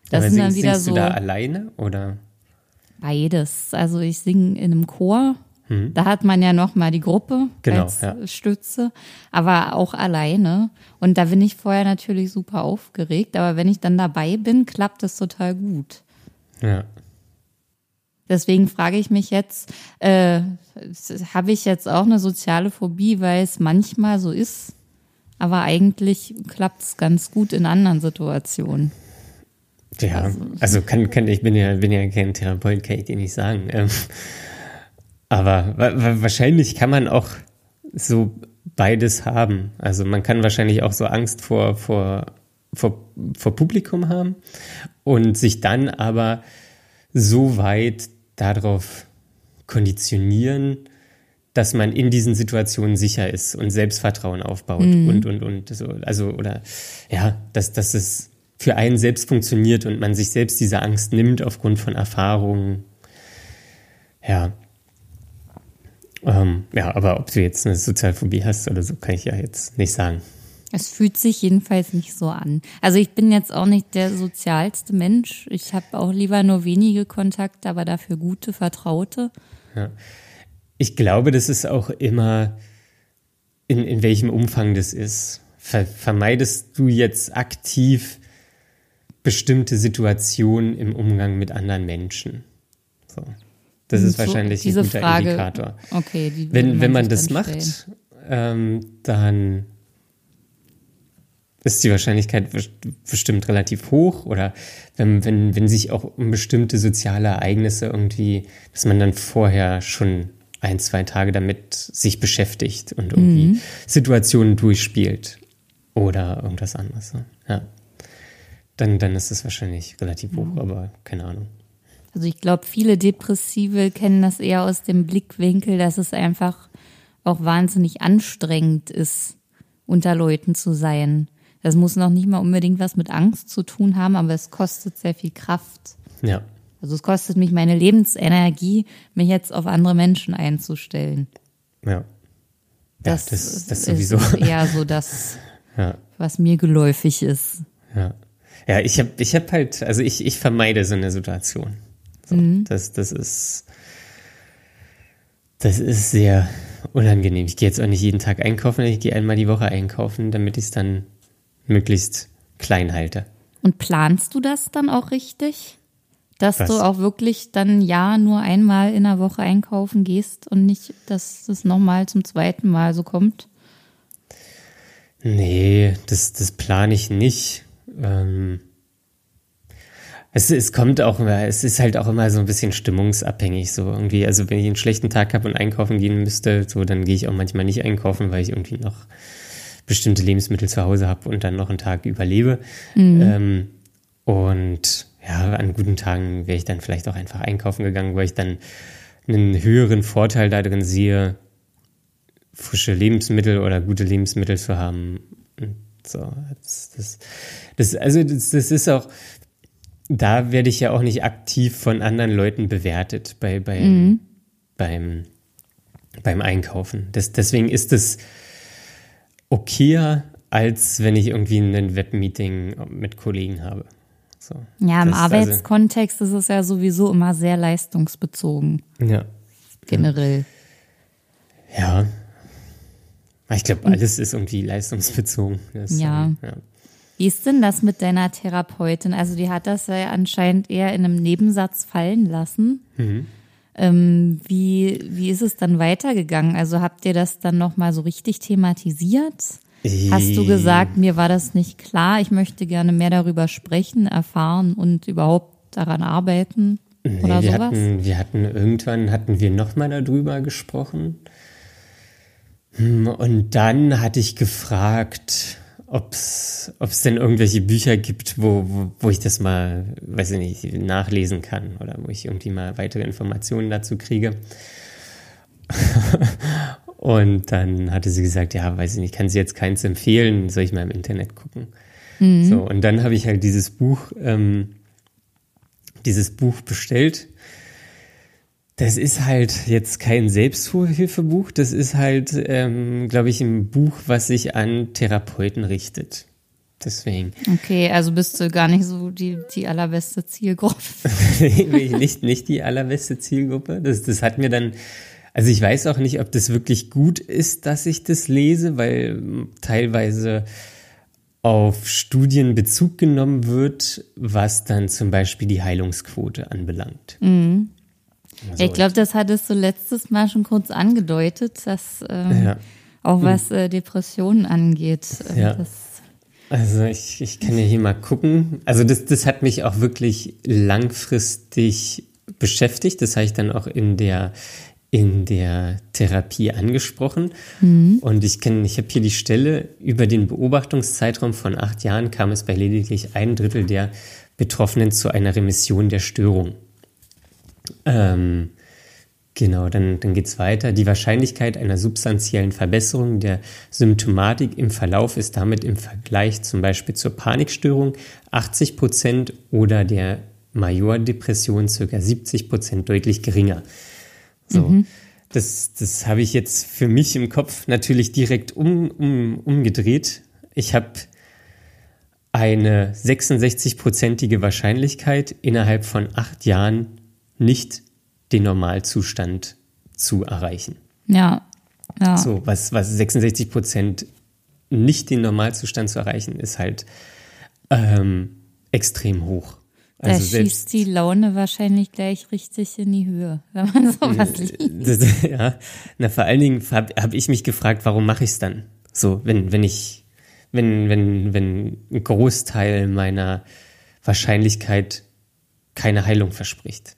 Das aber sind dann wieder so. Du da alleine oder? Beides. Also ich singe in einem Chor Mhm. Da hat man ja noch mal die Gruppe genau, als ja. Stütze, aber auch alleine. Und da bin ich vorher natürlich super aufgeregt, aber wenn ich dann dabei bin, klappt es total gut. Ja. Deswegen frage ich mich jetzt, äh, habe ich jetzt auch eine soziale Phobie, weil es manchmal so ist, aber eigentlich klappt es ganz gut in anderen Situationen. Ja, also, also kann, kann ich bin ja bin ja kein Therapeut, kann ich dir nicht sagen. Ähm, aber wahrscheinlich kann man auch so beides haben. Also man kann wahrscheinlich auch so Angst vor, vor, vor, vor Publikum haben und sich dann aber so weit darauf konditionieren, dass man in diesen Situationen sicher ist und Selbstvertrauen aufbaut mhm. und, und, und. So, also, oder ja, dass, dass es für einen selbst funktioniert und man sich selbst diese Angst nimmt aufgrund von Erfahrungen. Ja. Ähm, ja, aber ob du jetzt eine Sozialphobie hast oder so, kann ich ja jetzt nicht sagen. Es fühlt sich jedenfalls nicht so an. Also ich bin jetzt auch nicht der sozialste Mensch. Ich habe auch lieber nur wenige Kontakte, aber dafür gute, vertraute. Ja. Ich glaube, das ist auch immer, in, in welchem Umfang das ist. Ver vermeidest du jetzt aktiv bestimmte Situationen im Umgang mit anderen Menschen? So. Das ist so, wahrscheinlich ein guter Frage, Indikator. Okay, die wenn, wenn man das macht, ähm, dann ist die Wahrscheinlichkeit bestimmt relativ hoch oder wenn, wenn, wenn sich auch um bestimmte soziale Ereignisse irgendwie, dass man dann vorher schon ein, zwei Tage damit sich beschäftigt und irgendwie mhm. Situationen durchspielt oder irgendwas anderes. Ja. Dann, dann ist es wahrscheinlich relativ hoch, mhm. aber keine Ahnung. Also ich glaube, viele Depressive kennen das eher aus dem Blickwinkel, dass es einfach auch wahnsinnig anstrengend ist, unter Leuten zu sein. Das muss noch nicht mal unbedingt was mit Angst zu tun haben, aber es kostet sehr viel Kraft. Ja. Also es kostet mich meine Lebensenergie, mich jetzt auf andere Menschen einzustellen. Ja. Das, ja, das, das sowieso. ist eher so [LAUGHS] das, ja. was mir geläufig ist. Ja. Ja, ich habe ich hab halt, also ich, ich vermeide so eine Situation. So, mhm. das, das ist, das ist sehr unangenehm. Ich gehe jetzt auch nicht jeden Tag einkaufen, ich gehe einmal die Woche einkaufen, damit ich es dann möglichst klein halte. Und planst du das dann auch richtig? Dass Was? du auch wirklich dann ja nur einmal in der Woche einkaufen gehst und nicht, dass das nochmal zum zweiten Mal so kommt? Nee, das, das plane ich nicht. Ähm, es, es kommt auch immer, es ist halt auch immer so ein bisschen stimmungsabhängig, so irgendwie. Also wenn ich einen schlechten Tag habe und einkaufen gehen müsste, so dann gehe ich auch manchmal nicht einkaufen, weil ich irgendwie noch bestimmte Lebensmittel zu Hause habe und dann noch einen Tag überlebe. Mhm. Ähm, und ja, an guten Tagen wäre ich dann vielleicht auch einfach einkaufen gegangen, weil ich dann einen höheren Vorteil darin sehe, frische Lebensmittel oder gute Lebensmittel zu haben. so, das, das, das also das, das ist auch, da werde ich ja auch nicht aktiv von anderen Leuten bewertet bei, bei, mhm. beim, beim Einkaufen. Das, deswegen ist es okayer, als wenn ich irgendwie ein Webmeeting mit Kollegen habe. So. Ja, im das, also Arbeitskontext also, ist es ja sowieso immer sehr leistungsbezogen. Ja. Generell. Ja. Ich glaube, alles ist irgendwie leistungsbezogen. Das, ja. ja. Wie ist denn das mit deiner Therapeutin? Also die hat das ja anscheinend eher in einem Nebensatz fallen lassen. Mhm. Ähm, wie, wie ist es dann weitergegangen? Also habt ihr das dann nochmal so richtig thematisiert? Hast du gesagt, mir war das nicht klar, ich möchte gerne mehr darüber sprechen, erfahren und überhaupt daran arbeiten? Nee, oder wir sowas? Hatten, wir hatten irgendwann hatten wir nochmal darüber gesprochen. Hm, und dann hatte ich gefragt, ob es denn irgendwelche Bücher gibt, wo, wo, wo ich das mal, weiß ich nicht, nachlesen kann oder wo ich irgendwie mal weitere Informationen dazu kriege. [LAUGHS] und dann hatte sie gesagt, ja, weiß ich nicht, kann sie jetzt keins empfehlen, soll ich mal im Internet gucken. Mhm. So, und dann habe ich halt dieses Buch, ähm, dieses Buch bestellt das ist halt jetzt kein Selbsthilfebuch, das ist halt, ähm, glaube ich, ein Buch, was sich an Therapeuten richtet. Deswegen. Okay, also bist du gar nicht so die, die allerbeste Zielgruppe. [LAUGHS] nicht, nicht die allerbeste Zielgruppe. Das, das hat mir dann, also ich weiß auch nicht, ob das wirklich gut ist, dass ich das lese, weil teilweise auf Studien Bezug genommen wird, was dann zum Beispiel die Heilungsquote anbelangt. Mhm. Also ich glaube, das hattest du letztes Mal schon kurz angedeutet, dass ähm, ja. auch was äh, Depressionen angeht. Äh, ja. also ich, ich kann ja hier mal gucken. Also das, das hat mich auch wirklich langfristig beschäftigt. Das habe ich dann auch in der in der Therapie angesprochen. Mhm. Und ich kenne, ich habe hier die Stelle, über den Beobachtungszeitraum von acht Jahren kam es bei lediglich ein Drittel der Betroffenen zu einer Remission der Störung ähm, Genau, dann, dann geht's weiter. Die Wahrscheinlichkeit einer substanziellen Verbesserung der Symptomatik im Verlauf ist damit im Vergleich zum Beispiel zur Panikstörung 80 Prozent oder der Majordepression ca. 70 Prozent deutlich geringer. So, mhm. das, das habe ich jetzt für mich im Kopf natürlich direkt um, um, umgedreht. Ich habe eine 66-prozentige Wahrscheinlichkeit, innerhalb von acht Jahren nicht den Normalzustand zu erreichen. Ja. ja. So, was, was 66 Prozent nicht den Normalzustand zu erreichen, ist halt ähm, extrem hoch. Also da schießt die Laune wahrscheinlich gleich richtig in die Höhe, [LAUGHS] wenn man sowas äh, liest. [LAUGHS] ja, na vor allen Dingen habe hab ich mich gefragt, warum mache ich es dann? So, wenn, wenn ich, wenn, wenn, wenn ein Großteil meiner Wahrscheinlichkeit keine Heilung verspricht.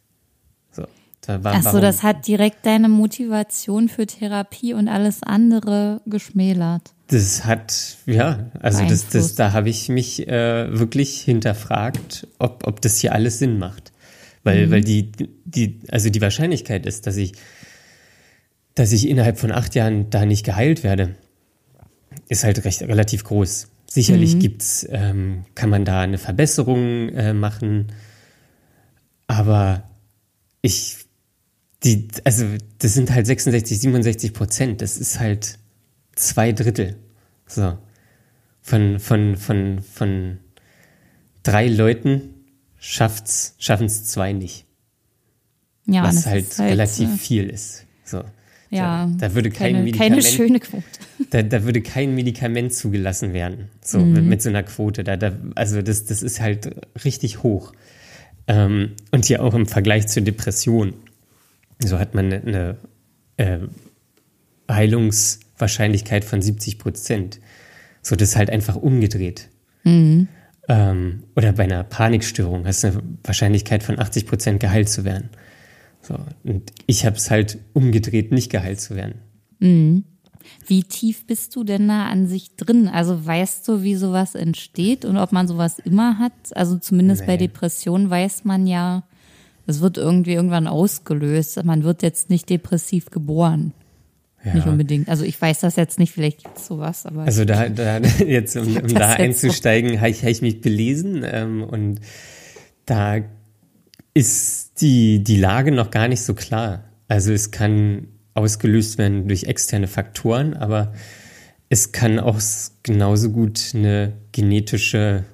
War, Ach so, das hat direkt deine Motivation für Therapie und alles andere geschmälert. Das hat, ja, also das, das, da habe ich mich äh, wirklich hinterfragt, ob, ob das hier alles Sinn macht. Weil, mhm. weil die, die, also die Wahrscheinlichkeit ist, dass ich, dass ich innerhalb von acht Jahren da nicht geheilt werde, ist halt recht relativ groß. Sicherlich mhm. gibt's, ähm, kann man da eine Verbesserung äh, machen, aber ich die, also das sind halt 66, 67 Prozent. Das ist halt zwei Drittel. So. Von, von, von, von drei Leuten schafft's, schaffen es zwei nicht. Ja, was halt, halt, relativ äh, viel ist. So. Ja, da, da würde kein keine, Medikament, keine schöne Quote. [LAUGHS] Da, da würde kein Medikament zugelassen werden. So mhm. mit, mit, so einer Quote. Da, da, also das, das ist halt richtig hoch. Ähm, und hier auch im Vergleich zur Depression. So hat man eine, äh, Heilungswahrscheinlichkeit von 70 Prozent. So, das ist halt einfach umgedreht. Mhm. Ähm, oder bei einer Panikstörung hast du eine Wahrscheinlichkeit von 80 Prozent geheilt zu werden. So, und ich habe es halt umgedreht, nicht geheilt zu werden. Mhm. Wie tief bist du denn da an sich drin? Also weißt du, wie sowas entsteht und ob man sowas immer hat? Also zumindest nee. bei Depressionen weiß man ja, es wird irgendwie irgendwann ausgelöst. Man wird jetzt nicht depressiv geboren. Ja. Nicht unbedingt. Also ich weiß das jetzt nicht, vielleicht gibt es sowas, aber. Also da, da [LAUGHS] jetzt, um, um da einzusteigen, so. habe ich, hab ich mich belesen ähm, und da ist die, die Lage noch gar nicht so klar. Also es kann ausgelöst werden durch externe Faktoren, aber es kann auch genauso gut eine genetische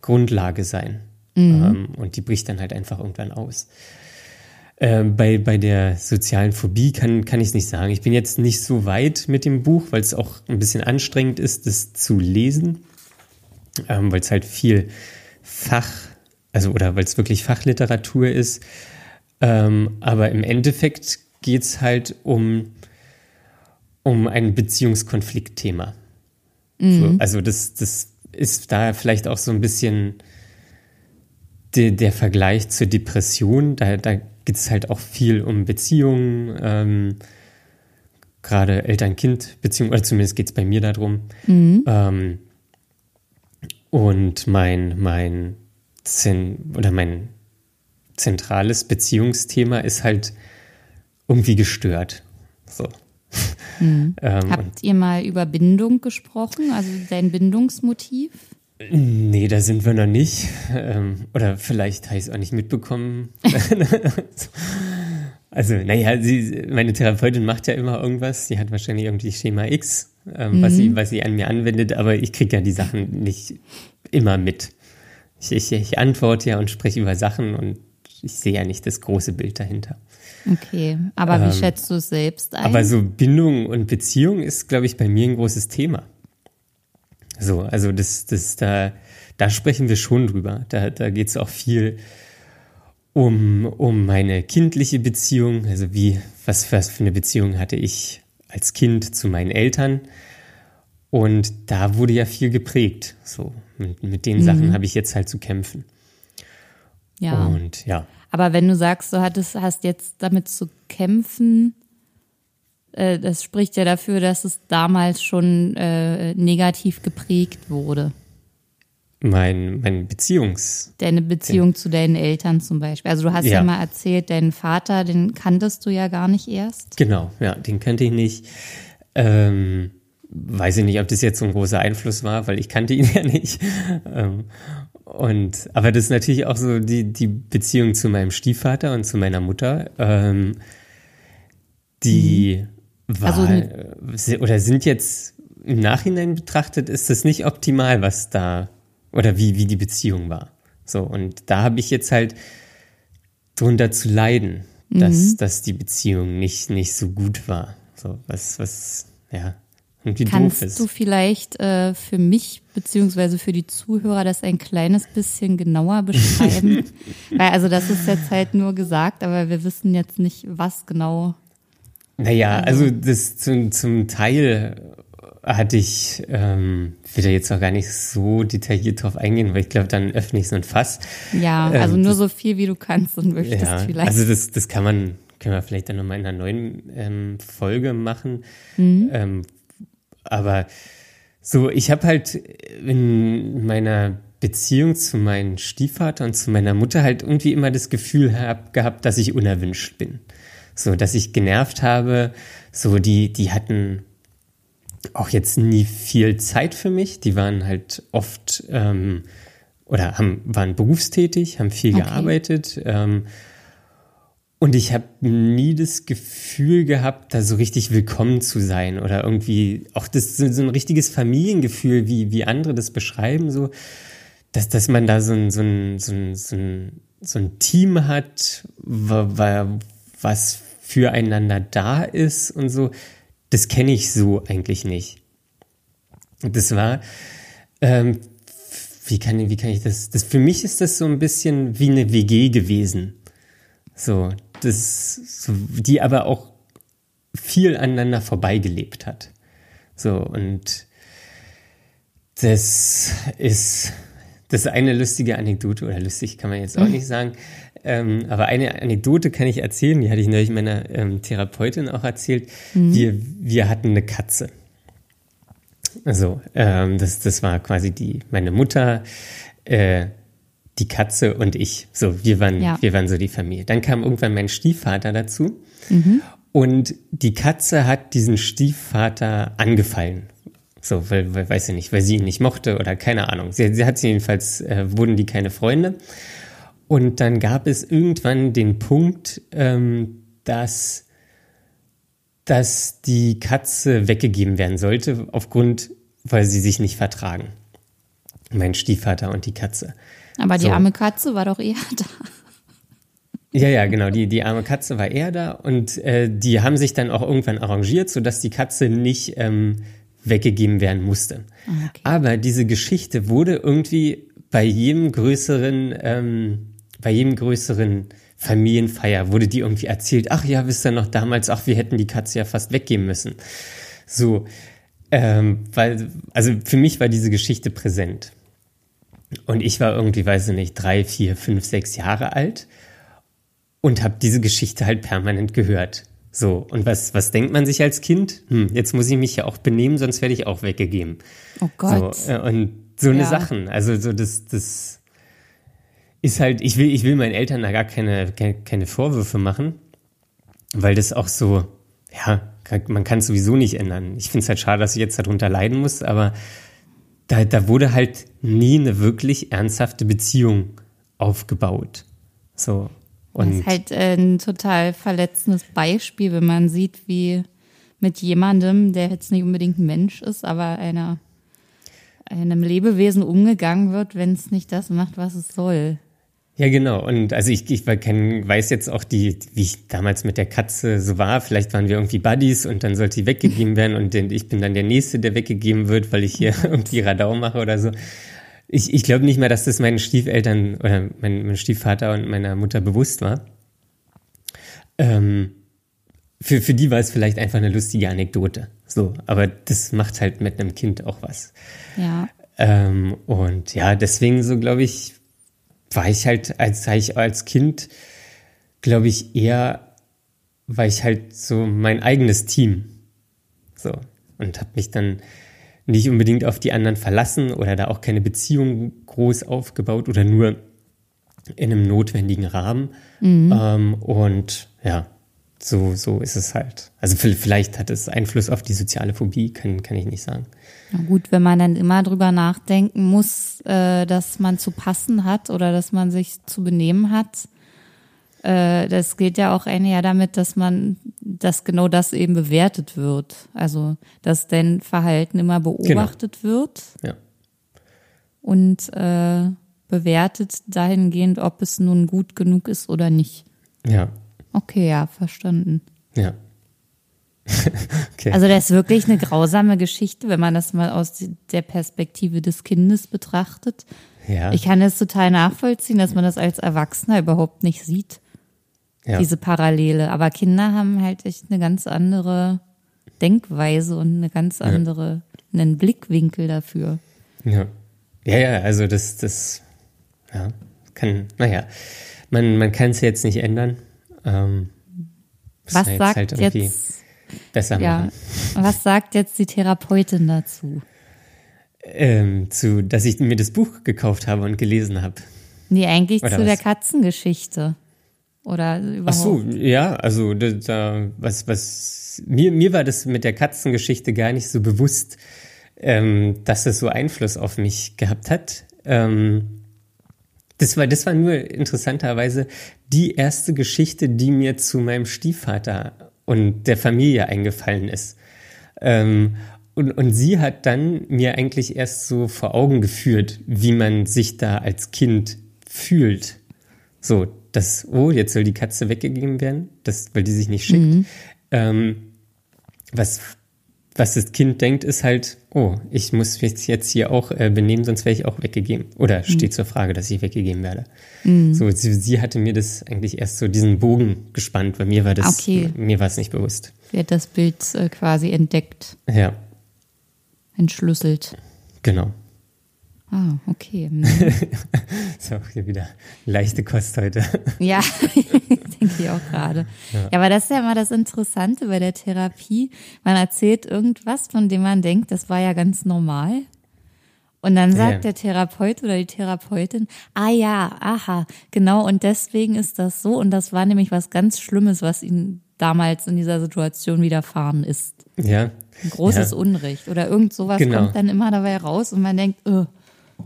Grundlage sein. Mhm. Ähm, und die bricht dann halt einfach irgendwann aus. Ähm, bei, bei der sozialen Phobie kann, kann ich es nicht sagen. Ich bin jetzt nicht so weit mit dem Buch, weil es auch ein bisschen anstrengend ist, das zu lesen, ähm, weil es halt viel Fach, also oder weil es wirklich Fachliteratur ist. Ähm, aber im Endeffekt geht es halt um, um ein Beziehungskonfliktthema. Mhm. So, also das, das ist da vielleicht auch so ein bisschen de, der Vergleich zur Depression, da, da geht es halt auch viel um Beziehungen, ähm, gerade Eltern-Kind-Beziehungen, oder zumindest geht es bei mir darum. Mhm. Ähm, und mein, mein, Zen oder mein zentrales Beziehungsthema ist halt irgendwie gestört. So. Mhm. [LAUGHS] ähm, Habt ihr mal über Bindung gesprochen, also dein Bindungsmotiv? Nee, da sind wir noch nicht. Ähm, oder vielleicht habe ich es auch nicht mitbekommen. [LAUGHS] also, naja, sie, meine Therapeutin macht ja immer irgendwas. Sie hat wahrscheinlich irgendwie Schema X, ähm, mhm. was, sie, was sie an mir anwendet, aber ich kriege ja die Sachen nicht immer mit. Ich, ich, ich antworte ja und spreche über Sachen und ich sehe ja nicht das große Bild dahinter. Okay, aber wie ähm, schätzt du es selbst ein? Aber so Bindung und Beziehung ist, glaube ich, bei mir ein großes Thema. So, also das, das, da, da sprechen wir schon drüber. Da, da geht es auch viel um, um meine kindliche Beziehung, also wie, was, was für eine Beziehung hatte ich als Kind zu meinen Eltern. Und da wurde ja viel geprägt. So, mit, mit den mhm. Sachen habe ich jetzt halt zu kämpfen. Ja. Und ja. Aber wenn du sagst, du hattest, hast jetzt damit zu kämpfen, äh, das spricht ja dafür, dass es damals schon äh, negativ geprägt wurde. mein, mein Beziehungs. Deine Beziehung ja. zu deinen Eltern zum Beispiel. Also du hast ja. ja. mal erzählt, deinen Vater, den kanntest du ja gar nicht erst. Genau, ja, den kannte ich nicht. Ähm, weiß ich nicht, ob das jetzt so ein großer Einfluss war, weil ich kannte ihn [LAUGHS] ja nicht. Ähm, und aber das ist natürlich auch so die, die Beziehung zu meinem Stiefvater und zu meiner Mutter. Ähm, die mhm. War also, oder sind jetzt im Nachhinein betrachtet, ist das nicht optimal, was da oder wie, wie die Beziehung war. So, und da habe ich jetzt halt drunter zu leiden, mhm. dass, dass die Beziehung nicht, nicht so gut war. So, was, was, ja, irgendwie Kannst doof ist. du vielleicht äh, für mich beziehungsweise für die Zuhörer das ein kleines bisschen genauer [LAUGHS] beschreiben? Weil also das ist jetzt halt nur gesagt, aber wir wissen jetzt nicht, was genau. Naja, also, also das zum, zum Teil hatte ich, ähm, will da jetzt auch gar nicht so detailliert drauf eingehen, weil ich glaube, dann öffne ich so ein Fass. Ja, ähm, also ähm, nur das, so viel, wie du kannst und möchtest ja, vielleicht. Also das, das kann man, können wir vielleicht dann nochmal in einer neuen ähm, Folge machen. Mhm. Ähm, aber so, ich habe halt in meiner Beziehung zu meinem Stiefvater und zu meiner Mutter halt irgendwie immer das Gefühl hab, gehabt, dass ich unerwünscht bin. So, dass ich genervt habe. So, die, die hatten auch jetzt nie viel Zeit für mich. Die waren halt oft ähm, oder haben, waren berufstätig, haben viel okay. gearbeitet. Ähm, und ich habe nie das Gefühl gehabt, da so richtig willkommen zu sein oder irgendwie auch das so ein richtiges Familiengefühl, wie, wie andere das beschreiben, so, dass, dass man da so ein, so ein, so ein, so ein, so ein Team hat, was füreinander da ist und so das kenne ich so eigentlich nicht. Das war, ähm, wie kann, wie kann ich das, das, für mich ist das so ein bisschen wie eine WG gewesen. So, das, die aber auch viel aneinander vorbeigelebt hat. So, und das ist, das ist eine lustige Anekdote, oder lustig kann man jetzt auch nicht sagen. Ähm, aber eine Anekdote kann ich erzählen, die hatte ich neulich meiner ähm, Therapeutin auch erzählt. Mhm. Wir, wir hatten eine Katze. Also, ähm, das, das war quasi die, meine Mutter, äh, die Katze und ich. So, wir waren, ja. wir waren so die Familie. Dann kam irgendwann mein Stiefvater dazu. Mhm. Und die Katze hat diesen Stiefvater angefallen. So, weil, weil, weiß ich nicht, weil sie ihn nicht mochte oder keine Ahnung. Sie, sie hat sie jedenfalls, äh, wurden die keine Freunde. Und dann gab es irgendwann den Punkt, ähm, dass, dass die Katze weggegeben werden sollte, aufgrund, weil sie sich nicht vertragen. Mein Stiefvater und die Katze. Aber die so. arme Katze war doch eher da. Ja, ja, genau. Die, die arme Katze war eher da und äh, die haben sich dann auch irgendwann arrangiert, sodass die Katze nicht ähm, weggegeben werden musste. Okay. Aber diese Geschichte wurde irgendwie bei jedem größeren ähm, bei jedem größeren Familienfeier wurde die irgendwie erzählt, ach ja, wisst ihr noch damals, ach, wir hätten die Katze ja fast weggeben müssen. So, ähm, weil, also für mich war diese Geschichte präsent. Und ich war irgendwie, weiß ich nicht, drei, vier, fünf, sechs Jahre alt und habe diese Geschichte halt permanent gehört. So, und was, was denkt man sich als Kind? Hm, jetzt muss ich mich ja auch benehmen, sonst werde ich auch weggegeben. Oh Gott. So, äh, und so eine ja. Sachen. Also so das, das, ist halt, ich will, ich will meinen Eltern da gar keine, keine, keine Vorwürfe machen, weil das auch so, ja, man kann es sowieso nicht ändern. Ich finde es halt schade, dass ich jetzt darunter leiden muss, aber da, da wurde halt nie eine wirklich ernsthafte Beziehung aufgebaut. So. Und das ist halt ein total verletzendes Beispiel, wenn man sieht, wie mit jemandem, der jetzt nicht unbedingt ein Mensch ist, aber einer, einem Lebewesen umgegangen wird, wenn es nicht das macht, was es soll. Ja, genau. Und also ich, ich weiß jetzt auch die, wie ich damals mit der Katze so war. Vielleicht waren wir irgendwie Buddies und dann sollte die weggegeben werden und ich bin dann der Nächste, der weggegeben wird, weil ich hier [LAUGHS] irgendwie Radau mache oder so. Ich, ich glaube nicht mehr, dass das meinen Stiefeltern oder mein, mein Stiefvater und meiner Mutter bewusst war. Ähm, für, für die war es vielleicht einfach eine lustige Anekdote. So, aber das macht halt mit einem Kind auch was. Ja. Ähm, und ja, deswegen so glaube ich, war ich halt, als ich als Kind, glaube ich, eher, war ich halt so mein eigenes Team. So. Und habe mich dann nicht unbedingt auf die anderen verlassen oder da auch keine Beziehung groß aufgebaut oder nur in einem notwendigen Rahmen. Mhm. Ähm, und ja, so, so ist es halt. Also vielleicht hat es Einfluss auf die soziale Phobie, kann, kann ich nicht sagen. Na gut, wenn man dann immer drüber nachdenken muss, äh, dass man zu passen hat oder dass man sich zu benehmen hat, äh, das geht ja auch einher damit, dass man, dass genau das eben bewertet wird. Also, dass dein Verhalten immer beobachtet genau. wird. Ja. Und äh, bewertet dahingehend, ob es nun gut genug ist oder nicht. Ja. Okay, ja, verstanden. Ja. [LAUGHS] okay. Also das ist wirklich eine grausame Geschichte, wenn man das mal aus der Perspektive des Kindes betrachtet. Ja. Ich kann es total nachvollziehen, dass man das als Erwachsener überhaupt nicht sieht ja. diese Parallele. Aber Kinder haben halt echt eine ganz andere Denkweise und eine ganz andere, ja. einen Blickwinkel dafür. Ja. Ja, ja, also das, das, ja, kann, naja, man, man kann es jetzt nicht ändern. Ähm, was jetzt sagt halt jetzt, besser ja, machen. Was sagt jetzt die Therapeutin dazu? Ähm, zu, dass ich mir das Buch gekauft habe und gelesen habe. Nee, eigentlich Oder zu was? der Katzengeschichte. Oder überhaupt? Ach so, ja, also da, was, was mir, mir war das mit der Katzengeschichte gar nicht so bewusst, ähm, dass es so Einfluss auf mich gehabt hat. Ähm, das war, das war nur interessanterweise die erste Geschichte, die mir zu meinem Stiefvater und der Familie eingefallen ist. Ähm, und, und sie hat dann mir eigentlich erst so vor Augen geführt, wie man sich da als Kind fühlt. So, dass, oh, jetzt soll die Katze weggegeben werden, das, weil die sich nicht schickt. Mhm. Ähm, was, was das Kind denkt, ist halt, oh, ich muss mich jetzt hier auch äh, benehmen, sonst wäre ich auch weggegeben. Oder mhm. steht zur Frage, dass ich weggegeben werde. Mhm. So, sie, sie, hatte mir das eigentlich erst so diesen Bogen gespannt, weil mir war das, okay. mir war es nicht bewusst. Sie hat das Bild äh, quasi entdeckt. Ja. Entschlüsselt. Genau. Ah, okay. [LAUGHS] Mhm. ist auch hier wieder leichte Kost heute. ja, [LAUGHS] denke ich auch gerade. Ja. ja, aber das ist ja immer das Interessante bei der Therapie. Man erzählt irgendwas, von dem man denkt, das war ja ganz normal. Und dann sagt ja. der Therapeut oder die Therapeutin, ah ja, aha, genau, und deswegen ist das so. Und das war nämlich was ganz Schlimmes, was ihnen damals in dieser Situation widerfahren ist. Ja. Ein großes ja. Unrecht. Oder irgend sowas genau. kommt dann immer dabei raus und man denkt, oh,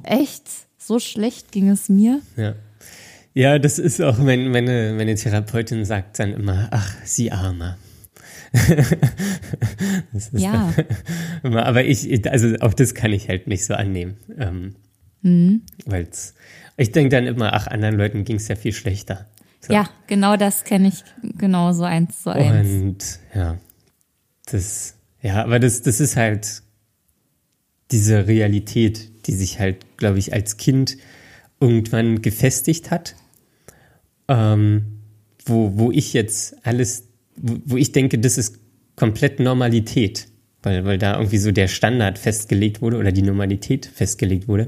Echt? So schlecht ging es mir? Ja. Ja, das ist auch, mein, meine, meine Therapeutin sagt dann immer, ach, sie Armer. [LAUGHS] ja. [LAUGHS] Immer, aber ich, also auch das kann ich halt nicht so annehmen. Ähm, mhm. Weil ich denke dann immer, ach, anderen Leuten ging es ja viel schlechter. So. Ja, genau das kenne ich genauso eins zu eins. Und ja, das, ja, aber das, das ist halt diese Realität, die sich halt, glaube ich, als Kind irgendwann gefestigt hat, ähm, wo, wo ich jetzt alles, wo, wo ich denke, das ist komplett Normalität, weil, weil da irgendwie so der Standard festgelegt wurde oder die Normalität festgelegt wurde,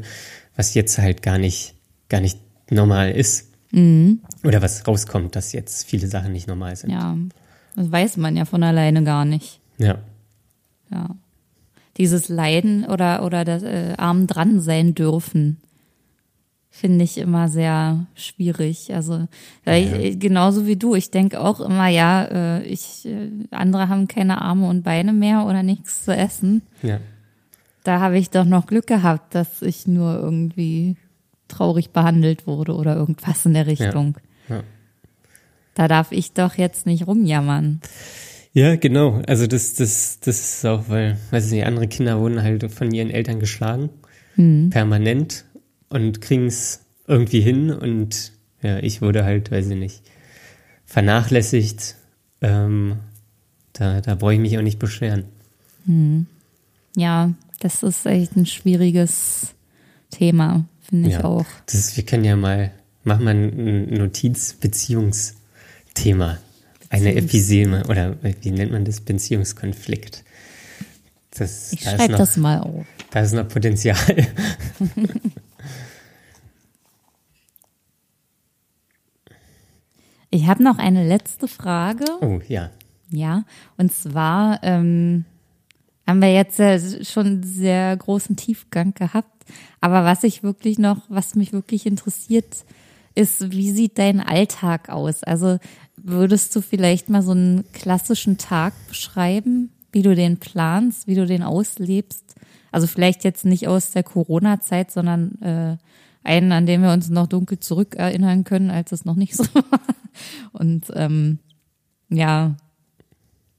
was jetzt halt gar nicht, gar nicht normal ist. Mhm. Oder was rauskommt, dass jetzt viele Sachen nicht normal sind. Ja, das weiß man ja von alleine gar nicht. Ja. Ja dieses Leiden oder, oder das äh, Arm dran sein dürfen, finde ich immer sehr schwierig. Also ja. ich, genauso wie du, ich denke auch immer, ja, äh, ich, äh, andere haben keine Arme und Beine mehr oder nichts zu essen. Ja. Da habe ich doch noch Glück gehabt, dass ich nur irgendwie traurig behandelt wurde oder irgendwas in der Richtung. Ja. Ja. Da darf ich doch jetzt nicht rumjammern. Ja, genau. Also das, das, das ist auch, weil, weiß ich nicht, andere Kinder wurden halt von ihren Eltern geschlagen, mhm. permanent und kriegen es irgendwie hin und ja, ich wurde halt, weiß ich nicht, vernachlässigt. Ähm, da, da brauche ich mich auch nicht beschweren. Mhm. Ja, das ist echt ein schwieriges Thema, finde ich ja, auch. Das wir können ja mal, machen wir ein Notizbeziehungsthema eine Episeme oder wie nennt man das? Beziehungskonflikt. Das, ich da schreibe das mal auf. Da ist noch Potenzial. [LAUGHS] ich habe noch eine letzte Frage. Oh, ja. Ja, und zwar, ähm, haben wir jetzt ja schon sehr großen Tiefgang gehabt. Aber was ich wirklich noch, was mich wirklich interessiert, ist, wie sieht dein Alltag aus? Also würdest du vielleicht mal so einen klassischen Tag beschreiben, wie du den planst, wie du den auslebst? Also vielleicht jetzt nicht aus der Corona-Zeit, sondern äh, einen, an den wir uns noch dunkel zurückerinnern können, als es noch nicht [LAUGHS] so war. Und ähm, ja,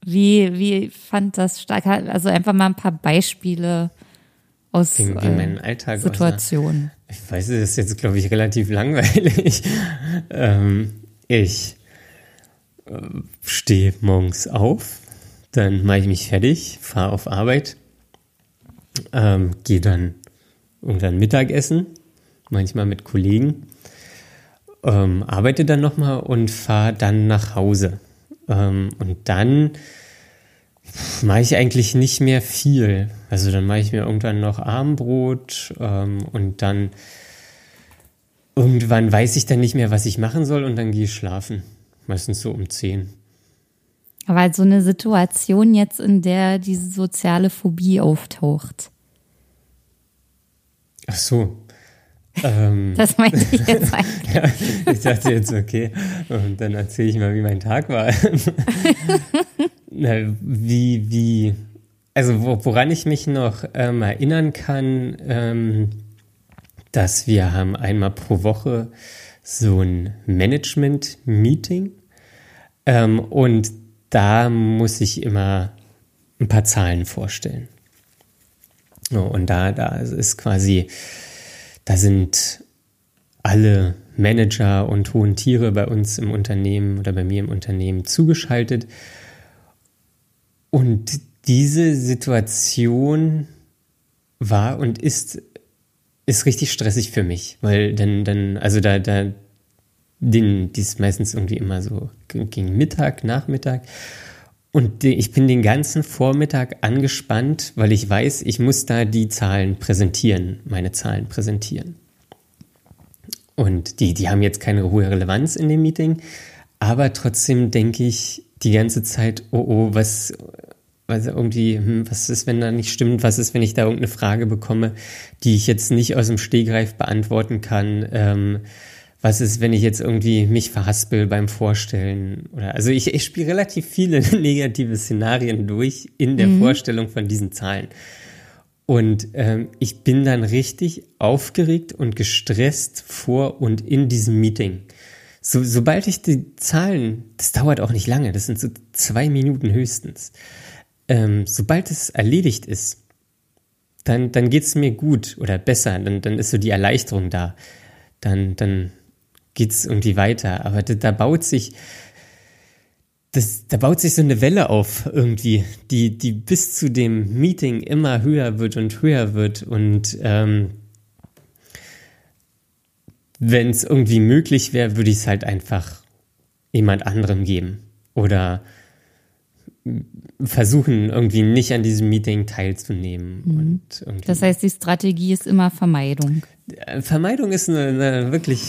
wie, wie fand das stark? Also einfach mal ein paar Beispiele aus wie, wie mein Alltag Situationen. Ich weiß, es ist jetzt, glaube ich, relativ langweilig. [LAUGHS] ähm, ich stehe morgens auf, dann mache ich mich fertig, fahre auf Arbeit, ähm, gehe dann irgendwann Mittagessen, manchmal mit Kollegen, ähm, arbeite dann nochmal und fahre dann nach Hause. Ähm, und dann mache ich eigentlich nicht mehr viel. Also dann mache ich mir irgendwann noch Abendbrot ähm, und dann irgendwann weiß ich dann nicht mehr, was ich machen soll und dann gehe ich schlafen. Meistens so um 10. Aber so eine Situation jetzt, in der diese soziale Phobie auftaucht. Ach so. Ähm, [LAUGHS] das meinte ich jetzt [LAUGHS] eigentlich. ja, ich dachte jetzt, okay, und dann erzähle ich mal, wie mein Tag war. [LAUGHS] Na, wie, wie, also woran ich mich noch ähm, erinnern kann, ähm, dass wir haben einmal pro Woche so ein Management-Meeting ähm, und da muss ich immer ein paar Zahlen vorstellen. Und da, da ist quasi, da sind alle Manager und hohen Tiere bei uns im Unternehmen oder bei mir im Unternehmen zugeschaltet und diese Situation war und ist, ist richtig stressig für mich, weil dann, dann, also da, da, den, die ist meistens irgendwie immer so gegen Mittag, Nachmittag. Und ich bin den ganzen Vormittag angespannt, weil ich weiß, ich muss da die Zahlen präsentieren, meine Zahlen präsentieren. Und die, die haben jetzt keine hohe Relevanz in dem Meeting, aber trotzdem denke ich die ganze Zeit, oh oh, was, also irgendwie, hm, was ist, wenn da nicht stimmt? Was ist, wenn ich da irgendeine Frage bekomme, die ich jetzt nicht aus dem Stehgreif beantworten kann? Ähm, was ist, wenn ich jetzt irgendwie mich verhaspel beim Vorstellen? Oder also ich, ich spiele relativ viele [LAUGHS] negative Szenarien durch in der mhm. Vorstellung von diesen Zahlen. Und ähm, ich bin dann richtig aufgeregt und gestresst vor und in diesem Meeting. So, sobald ich die Zahlen, das dauert auch nicht lange, das sind so zwei Minuten höchstens ähm, sobald es erledigt ist, dann, dann geht es mir gut oder besser, dann, dann ist so die Erleichterung da. Dann, dann geht es irgendwie weiter. Aber da, da baut sich, das, da baut sich so eine Welle auf irgendwie, die, die bis zu dem Meeting immer höher wird und höher wird. Und ähm, wenn es irgendwie möglich wäre, würde ich es halt einfach jemand anderem geben. Oder versuchen, irgendwie nicht an diesem Meeting teilzunehmen. Mhm. Und das heißt, die Strategie ist immer Vermeidung. Äh, Vermeidung ist eine, eine wirklich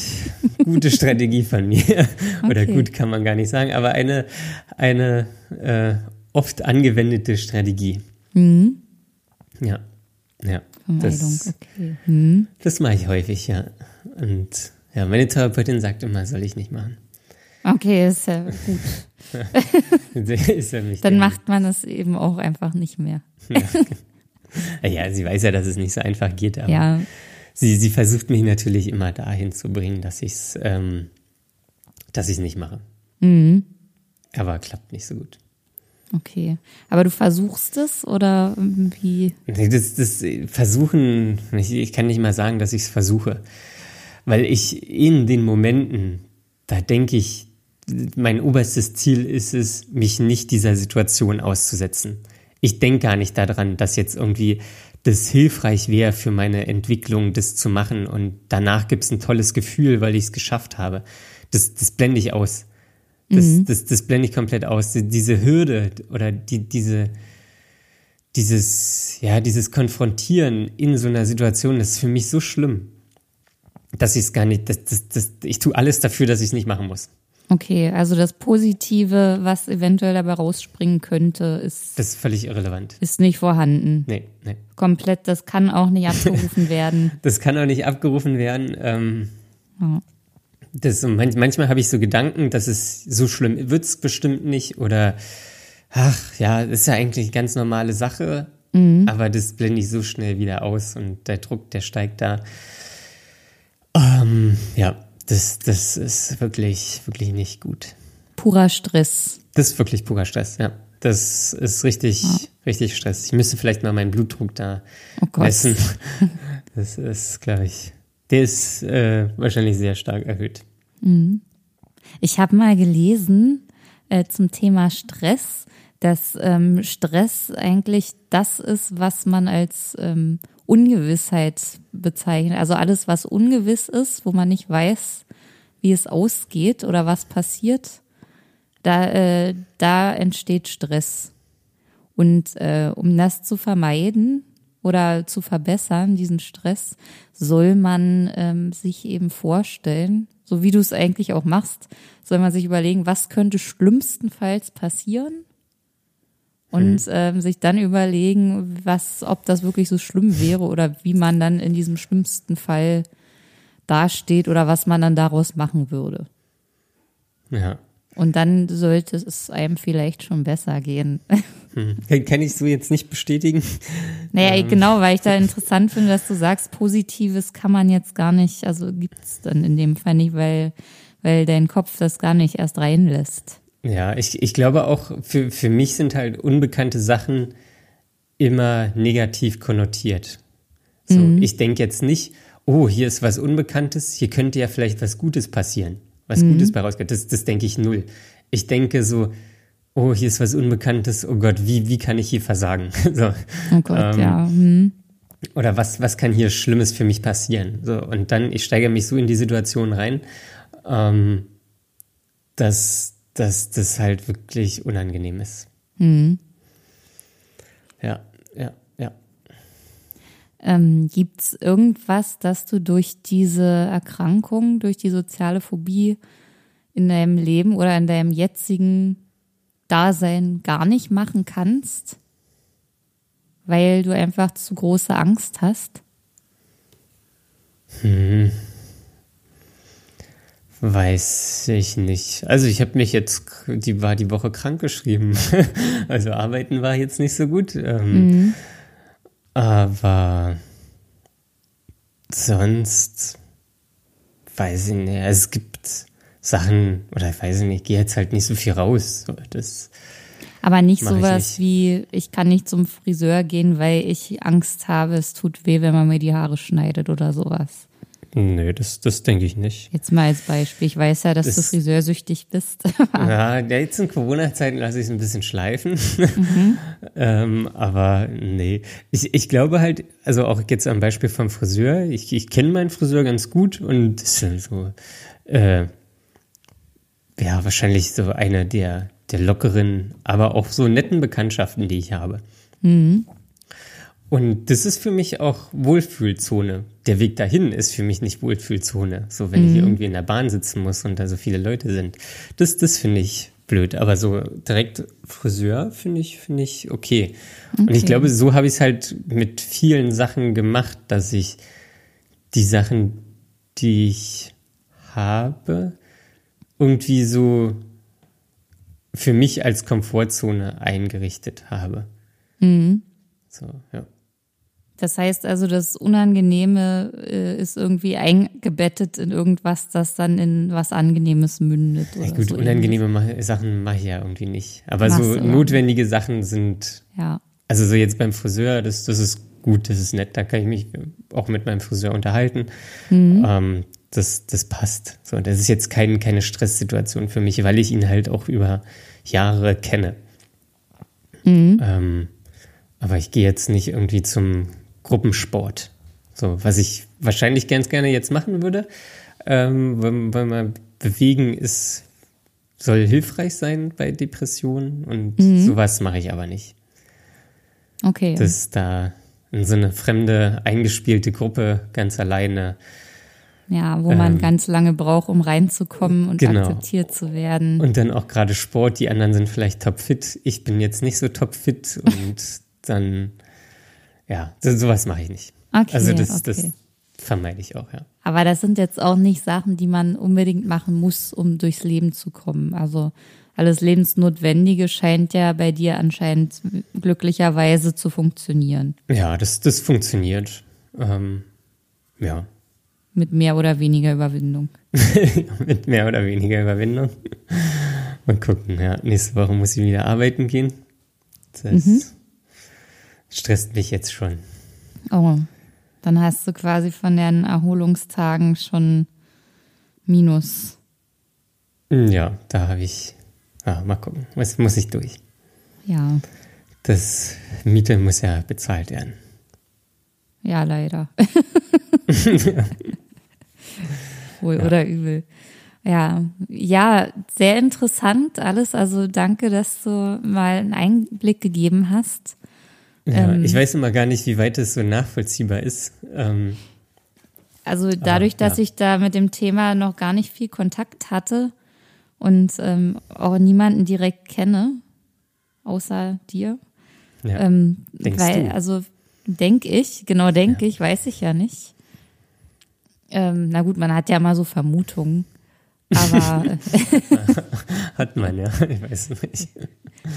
gute [LAUGHS] Strategie von mir. [LAUGHS] Oder okay. gut kann man gar nicht sagen, aber eine, eine äh, oft angewendete Strategie. Mhm. Ja. Ja. Vermeidung, das, okay. Mhm. Das mache ich häufig, ja. Und ja, meine Therapeutin sagt immer, soll ich nicht machen. Okay, ist ja gut. [LAUGHS] ist ja Dann macht man es eben auch einfach nicht mehr. ja. [LAUGHS] ja, sie weiß ja, dass es nicht so einfach geht, aber ja. sie, sie versucht mich natürlich immer dahin zu bringen, dass ich es ähm, dass nicht mache. Mhm. Aber klappt nicht so gut. Okay. Aber du versuchst es oder wie? Das, das Versuchen, ich, ich kann nicht mal sagen, dass ich es versuche. Weil ich in den Momenten, da denke ich, mein oberstes Ziel ist es, mich nicht dieser Situation auszusetzen. Ich denke gar nicht daran, dass jetzt irgendwie das hilfreich wäre für meine Entwicklung, das zu machen und danach gibt es ein tolles Gefühl, weil ich es geschafft habe. Das, das blende ich aus. Das, mhm. das, das blende ich komplett aus. Diese Hürde oder die, diese, dieses, ja, dieses Konfrontieren in so einer Situation, das ist für mich so schlimm, dass ich es gar nicht, das, das, das, ich tue alles dafür, dass ich es nicht machen muss. Okay, also das Positive, was eventuell dabei rausspringen könnte, ist. Das ist völlig irrelevant. Ist nicht vorhanden. Nee, nee. Komplett, das kann auch nicht abgerufen [LAUGHS] werden. Das kann auch nicht abgerufen werden. Ähm, ja. das, manchmal habe ich so Gedanken, dass es so schlimm wird es bestimmt nicht oder ach ja, das ist ja eigentlich eine ganz normale Sache, mhm. aber das blende ich so schnell wieder aus und der Druck, der steigt da. Ähm, ja, das, das ist wirklich, wirklich nicht gut. Purer Stress. Das ist wirklich purer Stress, ja. Das ist richtig, ja. richtig Stress. Ich müsste vielleicht mal meinen Blutdruck da oh messen. [LAUGHS] Das ist, glaube ich, der ist äh, wahrscheinlich sehr stark erhöht. Mhm. Ich habe mal gelesen äh, zum Thema Stress, dass ähm, Stress eigentlich das ist, was man als ähm, Ungewissheit bezeichnet. Also alles, was ungewiss ist, wo man nicht weiß, wie es ausgeht oder was passiert, da, äh, da entsteht Stress. Und äh, um das zu vermeiden oder zu verbessern, diesen Stress, soll man ähm, sich eben vorstellen, so wie du es eigentlich auch machst, soll man sich überlegen, was könnte schlimmstenfalls passieren und mhm. ähm, sich dann überlegen, was, ob das wirklich so schlimm wäre oder wie man dann in diesem schlimmsten Fall dasteht oder was man dann daraus machen würde. Ja. Und dann sollte es einem vielleicht schon besser gehen. Hm. Kann ich so jetzt nicht bestätigen? Naja, ähm. genau, weil ich da interessant finde, dass du sagst, Positives kann man jetzt gar nicht, also gibt es dann in dem Fall nicht, weil, weil dein Kopf das gar nicht erst reinlässt. Ja, ich, ich glaube auch, für, für mich sind halt unbekannte Sachen immer negativ konnotiert. So, mhm. ich denke jetzt nicht, oh, hier ist was Unbekanntes, hier könnte ja vielleicht was Gutes passieren, was mhm. Gutes bei rauskommt. Das, das denke ich null. Ich denke so, oh, hier ist was Unbekanntes, oh Gott, wie, wie kann ich hier versagen? [LAUGHS] so, oh Gott, ähm, ja. Mhm. Oder was, was kann hier Schlimmes für mich passieren? So, und dann, ich steigere mich so in die Situation rein, ähm, dass, dass das halt wirklich unangenehm ist. Mhm. Ja, ja, ja. Ähm, Gibt es irgendwas, das du durch diese Erkrankung, durch die soziale Phobie in deinem Leben oder in deinem jetzigen Dasein gar nicht machen kannst, weil du einfach zu große Angst hast? Hm. Weiß ich nicht. Also ich habe mich jetzt, die war die Woche krank geschrieben. [LAUGHS] also arbeiten war jetzt nicht so gut. Ähm, mhm. Aber sonst weiß ich nicht. Es gibt Sachen, oder ich weiß nicht, ich gehe jetzt halt nicht so viel raus. Das aber nicht sowas nicht. wie, ich kann nicht zum Friseur gehen, weil ich Angst habe, es tut weh, wenn man mir die Haare schneidet oder sowas. Nee, das, das denke ich nicht. Jetzt mal als Beispiel. Ich weiß ja, dass das, du friseursüchtig bist. [LAUGHS] ja, jetzt in Corona-Zeiten lasse ich es ein bisschen schleifen. Mhm. [LAUGHS] ähm, aber nee. Ich, ich glaube halt, also auch jetzt am Beispiel vom Friseur, ich, ich kenne meinen Friseur ganz gut und das ist so, äh, ja, wahrscheinlich so eine der, der lockeren, aber auch so netten Bekanntschaften, die ich habe. Mhm. Und das ist für mich auch Wohlfühlzone. Der Weg dahin ist für mich nicht Wohlfühlzone. So, wenn mhm. ich hier irgendwie in der Bahn sitzen muss und da so viele Leute sind. Das, das finde ich blöd. Aber so direkt Friseur finde ich, finde ich okay. okay. Und ich glaube, so habe ich es halt mit vielen Sachen gemacht, dass ich die Sachen, die ich habe, irgendwie so für mich als Komfortzone eingerichtet habe. Mhm. So, ja. Das heißt also, das Unangenehme äh, ist irgendwie eingebettet in irgendwas, das dann in was Angenehmes mündet. ja, gut, so unangenehme ähnlich. Sachen mache ich ja irgendwie nicht. Aber Machst so notwendige Sachen sind. Ja. Also so jetzt beim Friseur, das, das ist gut, das ist nett, da kann ich mich auch mit meinem Friseur unterhalten. Mhm. Ähm, das, das passt. So, das ist jetzt kein, keine Stresssituation für mich, weil ich ihn halt auch über Jahre kenne. Mhm. Ähm, aber ich gehe jetzt nicht irgendwie zum Gruppensport. So, was ich wahrscheinlich ganz gerne jetzt machen würde, ähm, weil, man bewegen ist, soll hilfreich sein bei Depressionen und mhm. sowas mache ich aber nicht. Okay. Das da in so eine fremde, eingespielte Gruppe ganz alleine, Ja, wo man ähm, ganz lange braucht, um reinzukommen und genau. akzeptiert zu werden. Und dann auch gerade Sport, die anderen sind vielleicht topfit. Ich bin jetzt nicht so topfit [LAUGHS] und dann, ja, so, sowas mache ich nicht. Okay, also das, okay. das vermeide ich auch, ja. Aber das sind jetzt auch nicht Sachen, die man unbedingt machen muss, um durchs Leben zu kommen. Also alles Lebensnotwendige scheint ja bei dir anscheinend glücklicherweise zu funktionieren. Ja, das, das funktioniert. Ähm, ja. Mit mehr oder weniger Überwindung. [LAUGHS] Mit mehr oder weniger Überwindung. Mal gucken, ja. Nächste Woche muss ich wieder arbeiten gehen. Das mhm. Stresst mich jetzt schon. Oh, dann hast du quasi von den Erholungstagen schon Minus. Ja, da habe ich ja, mal gucken. Was muss ich durch? Ja. Das Miete muss ja bezahlt werden. Ja, leider. [LAUGHS] Wohl ja. oder übel. Ja, ja, sehr interessant alles. Also danke, dass du mal einen Einblick gegeben hast. Ja, ähm, ich weiß immer gar nicht, wie weit es so nachvollziehbar ist. Ähm, also dadurch, aber, ja. dass ich da mit dem Thema noch gar nicht viel Kontakt hatte, und ähm, auch niemanden direkt kenne, außer dir. Ja. Ähm, weil, du? also denke ich, genau denke ja. ich, weiß ich ja nicht. Ähm, na gut, man hat ja mal so Vermutungen. Aber [LAUGHS] hat man ja, ich weiß nicht.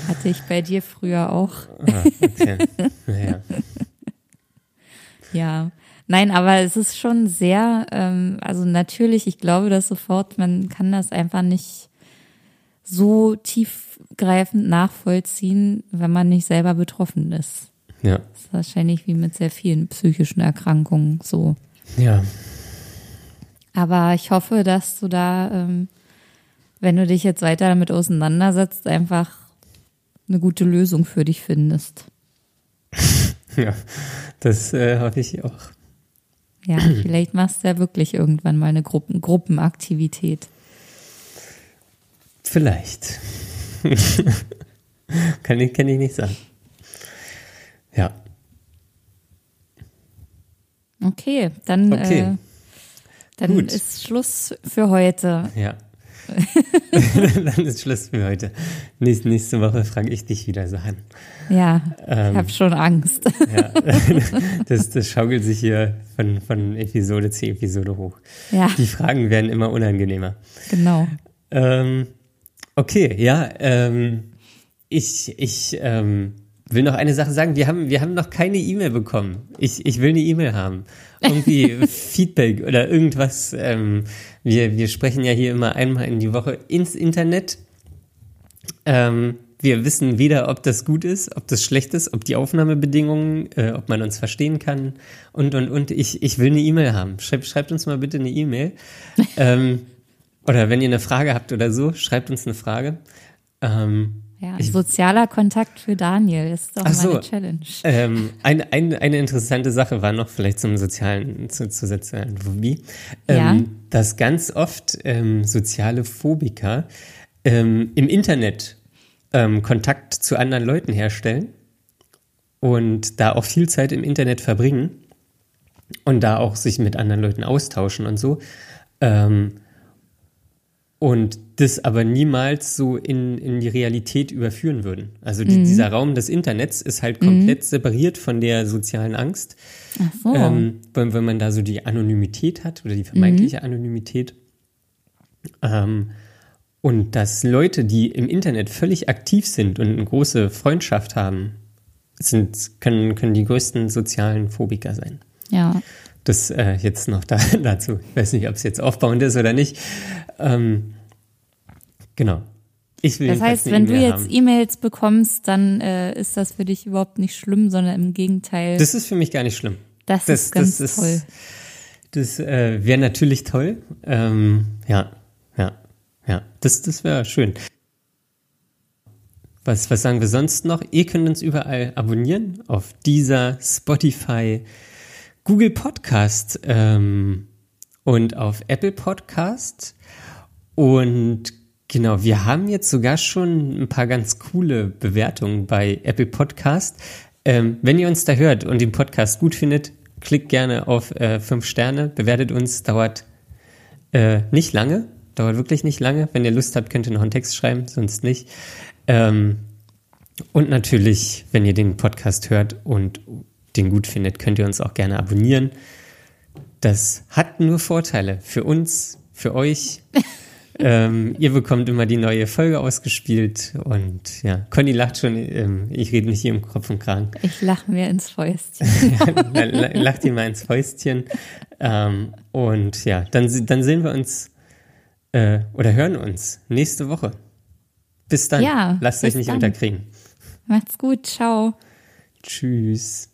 Hatte ich bei dir früher auch. Ah, okay. ja. ja. Nein, aber es ist schon sehr, ähm, also natürlich, ich glaube das sofort, man kann das einfach nicht so tiefgreifend nachvollziehen, wenn man nicht selber betroffen ist. Ja. Das ist wahrscheinlich wie mit sehr vielen psychischen Erkrankungen so. Ja. Aber ich hoffe, dass du da, ähm, wenn du dich jetzt weiter damit auseinandersetzt, einfach eine gute Lösung für dich findest. [LAUGHS] Ja, das äh, hoffe ich auch. Ja, vielleicht machst du ja wirklich irgendwann mal eine Gruppen Gruppenaktivität. Vielleicht. [LAUGHS] kann, ich, kann ich nicht sagen. Ja. Okay, dann, okay. Äh, dann Gut. ist Schluss für heute. Ja. [LAUGHS] dann ist Schluss für heute. Nächste, nächste Woche frage ich dich wieder Sachen. Ja, ähm, ich habe schon Angst. ja, [LAUGHS] das, das schaukelt sich hier von, von Episode zu Episode hoch. Ja. Die Fragen werden immer unangenehmer. Genau. Ähm, Okay, ja, ähm, ich, ich ähm, will noch eine Sache sagen. Wir haben, wir haben noch keine E-Mail bekommen. Ich, ich will eine E-Mail haben. Irgendwie [LAUGHS] Feedback oder irgendwas. Ähm, wir, wir sprechen ja hier immer einmal in die Woche ins Internet. Ähm, wir wissen weder, ob das gut ist, ob das schlecht ist, ob die Aufnahmebedingungen, äh, ob man uns verstehen kann und, und, und. Ich, ich will eine E-Mail haben. Schreibt, schreibt uns mal bitte eine E-Mail. [LAUGHS] ähm, oder wenn ihr eine Frage habt oder so, schreibt uns eine Frage. Ähm, ja, ich, sozialer Kontakt für Daniel ist doch mal so, eine Challenge. Ähm, ein, ein, eine interessante Sache war noch vielleicht zum sozialen, zu, zur sozialen Phobie, ähm, ja. dass ganz oft ähm, soziale Phobiker ähm, im Internet ähm, Kontakt zu anderen Leuten herstellen und da auch viel Zeit im Internet verbringen und da auch sich mit anderen Leuten austauschen und so. Ähm, und das aber niemals so in, in die Realität überführen würden. Also die, mhm. dieser Raum des Internets ist halt komplett mhm. separiert von der sozialen Angst. Ach so. Ähm, wenn, wenn man da so die Anonymität hat oder die vermeintliche mhm. Anonymität. Ähm, und dass Leute, die im Internet völlig aktiv sind und eine große Freundschaft haben, sind, können, können die größten sozialen Phobiker sein. Ja. Das äh, jetzt noch da, [LAUGHS] dazu. Ich weiß nicht, ob es jetzt aufbauend ist oder nicht. Ähm, genau. Ich will das heißt, wenn e du jetzt E-Mails bekommst, dann äh, ist das für dich überhaupt nicht schlimm, sondern im Gegenteil. Das ist für mich gar nicht schlimm. Das, das ist ganz das toll. Ist, das äh, wäre natürlich toll. Ähm, ja, ja, ja. Das, das wäre schön. Was, was sagen wir sonst noch? Ihr könnt uns überall abonnieren auf dieser Spotify, Google Podcast ähm, und auf Apple Podcast. Und genau, wir haben jetzt sogar schon ein paar ganz coole Bewertungen bei Apple Podcast. Ähm, wenn ihr uns da hört und den Podcast gut findet, klickt gerne auf äh, fünf Sterne, bewertet uns, dauert Äh, nicht lange, dauert wirklich nicht lange. Wenn ihr Lust habt, könnt ihr noch einen Text schreiben, sonst nicht. Ähm, und natürlich, wenn ihr den Podcast hört und den gut findet, könnt ihr uns auch gerne abonnieren. Das hat nur Vorteile für uns, für euch. [LAUGHS] ähm, ihr bekommt immer die neue Folge ausgespielt und ja, Conny lacht schon, ähm, ich rede nicht hier im Kopf und Kragen. Ich lache mir ins Fäustchen. [LAUGHS] lacht ihr mal ins Fäustchen. Ähm, und ja, dann, dann sehen wir uns äh, oder hören uns nächste Woche. Bis dann. Ja, Lasst euch nicht dann. unterkriegen. Macht's gut. Ciao. Tschüss.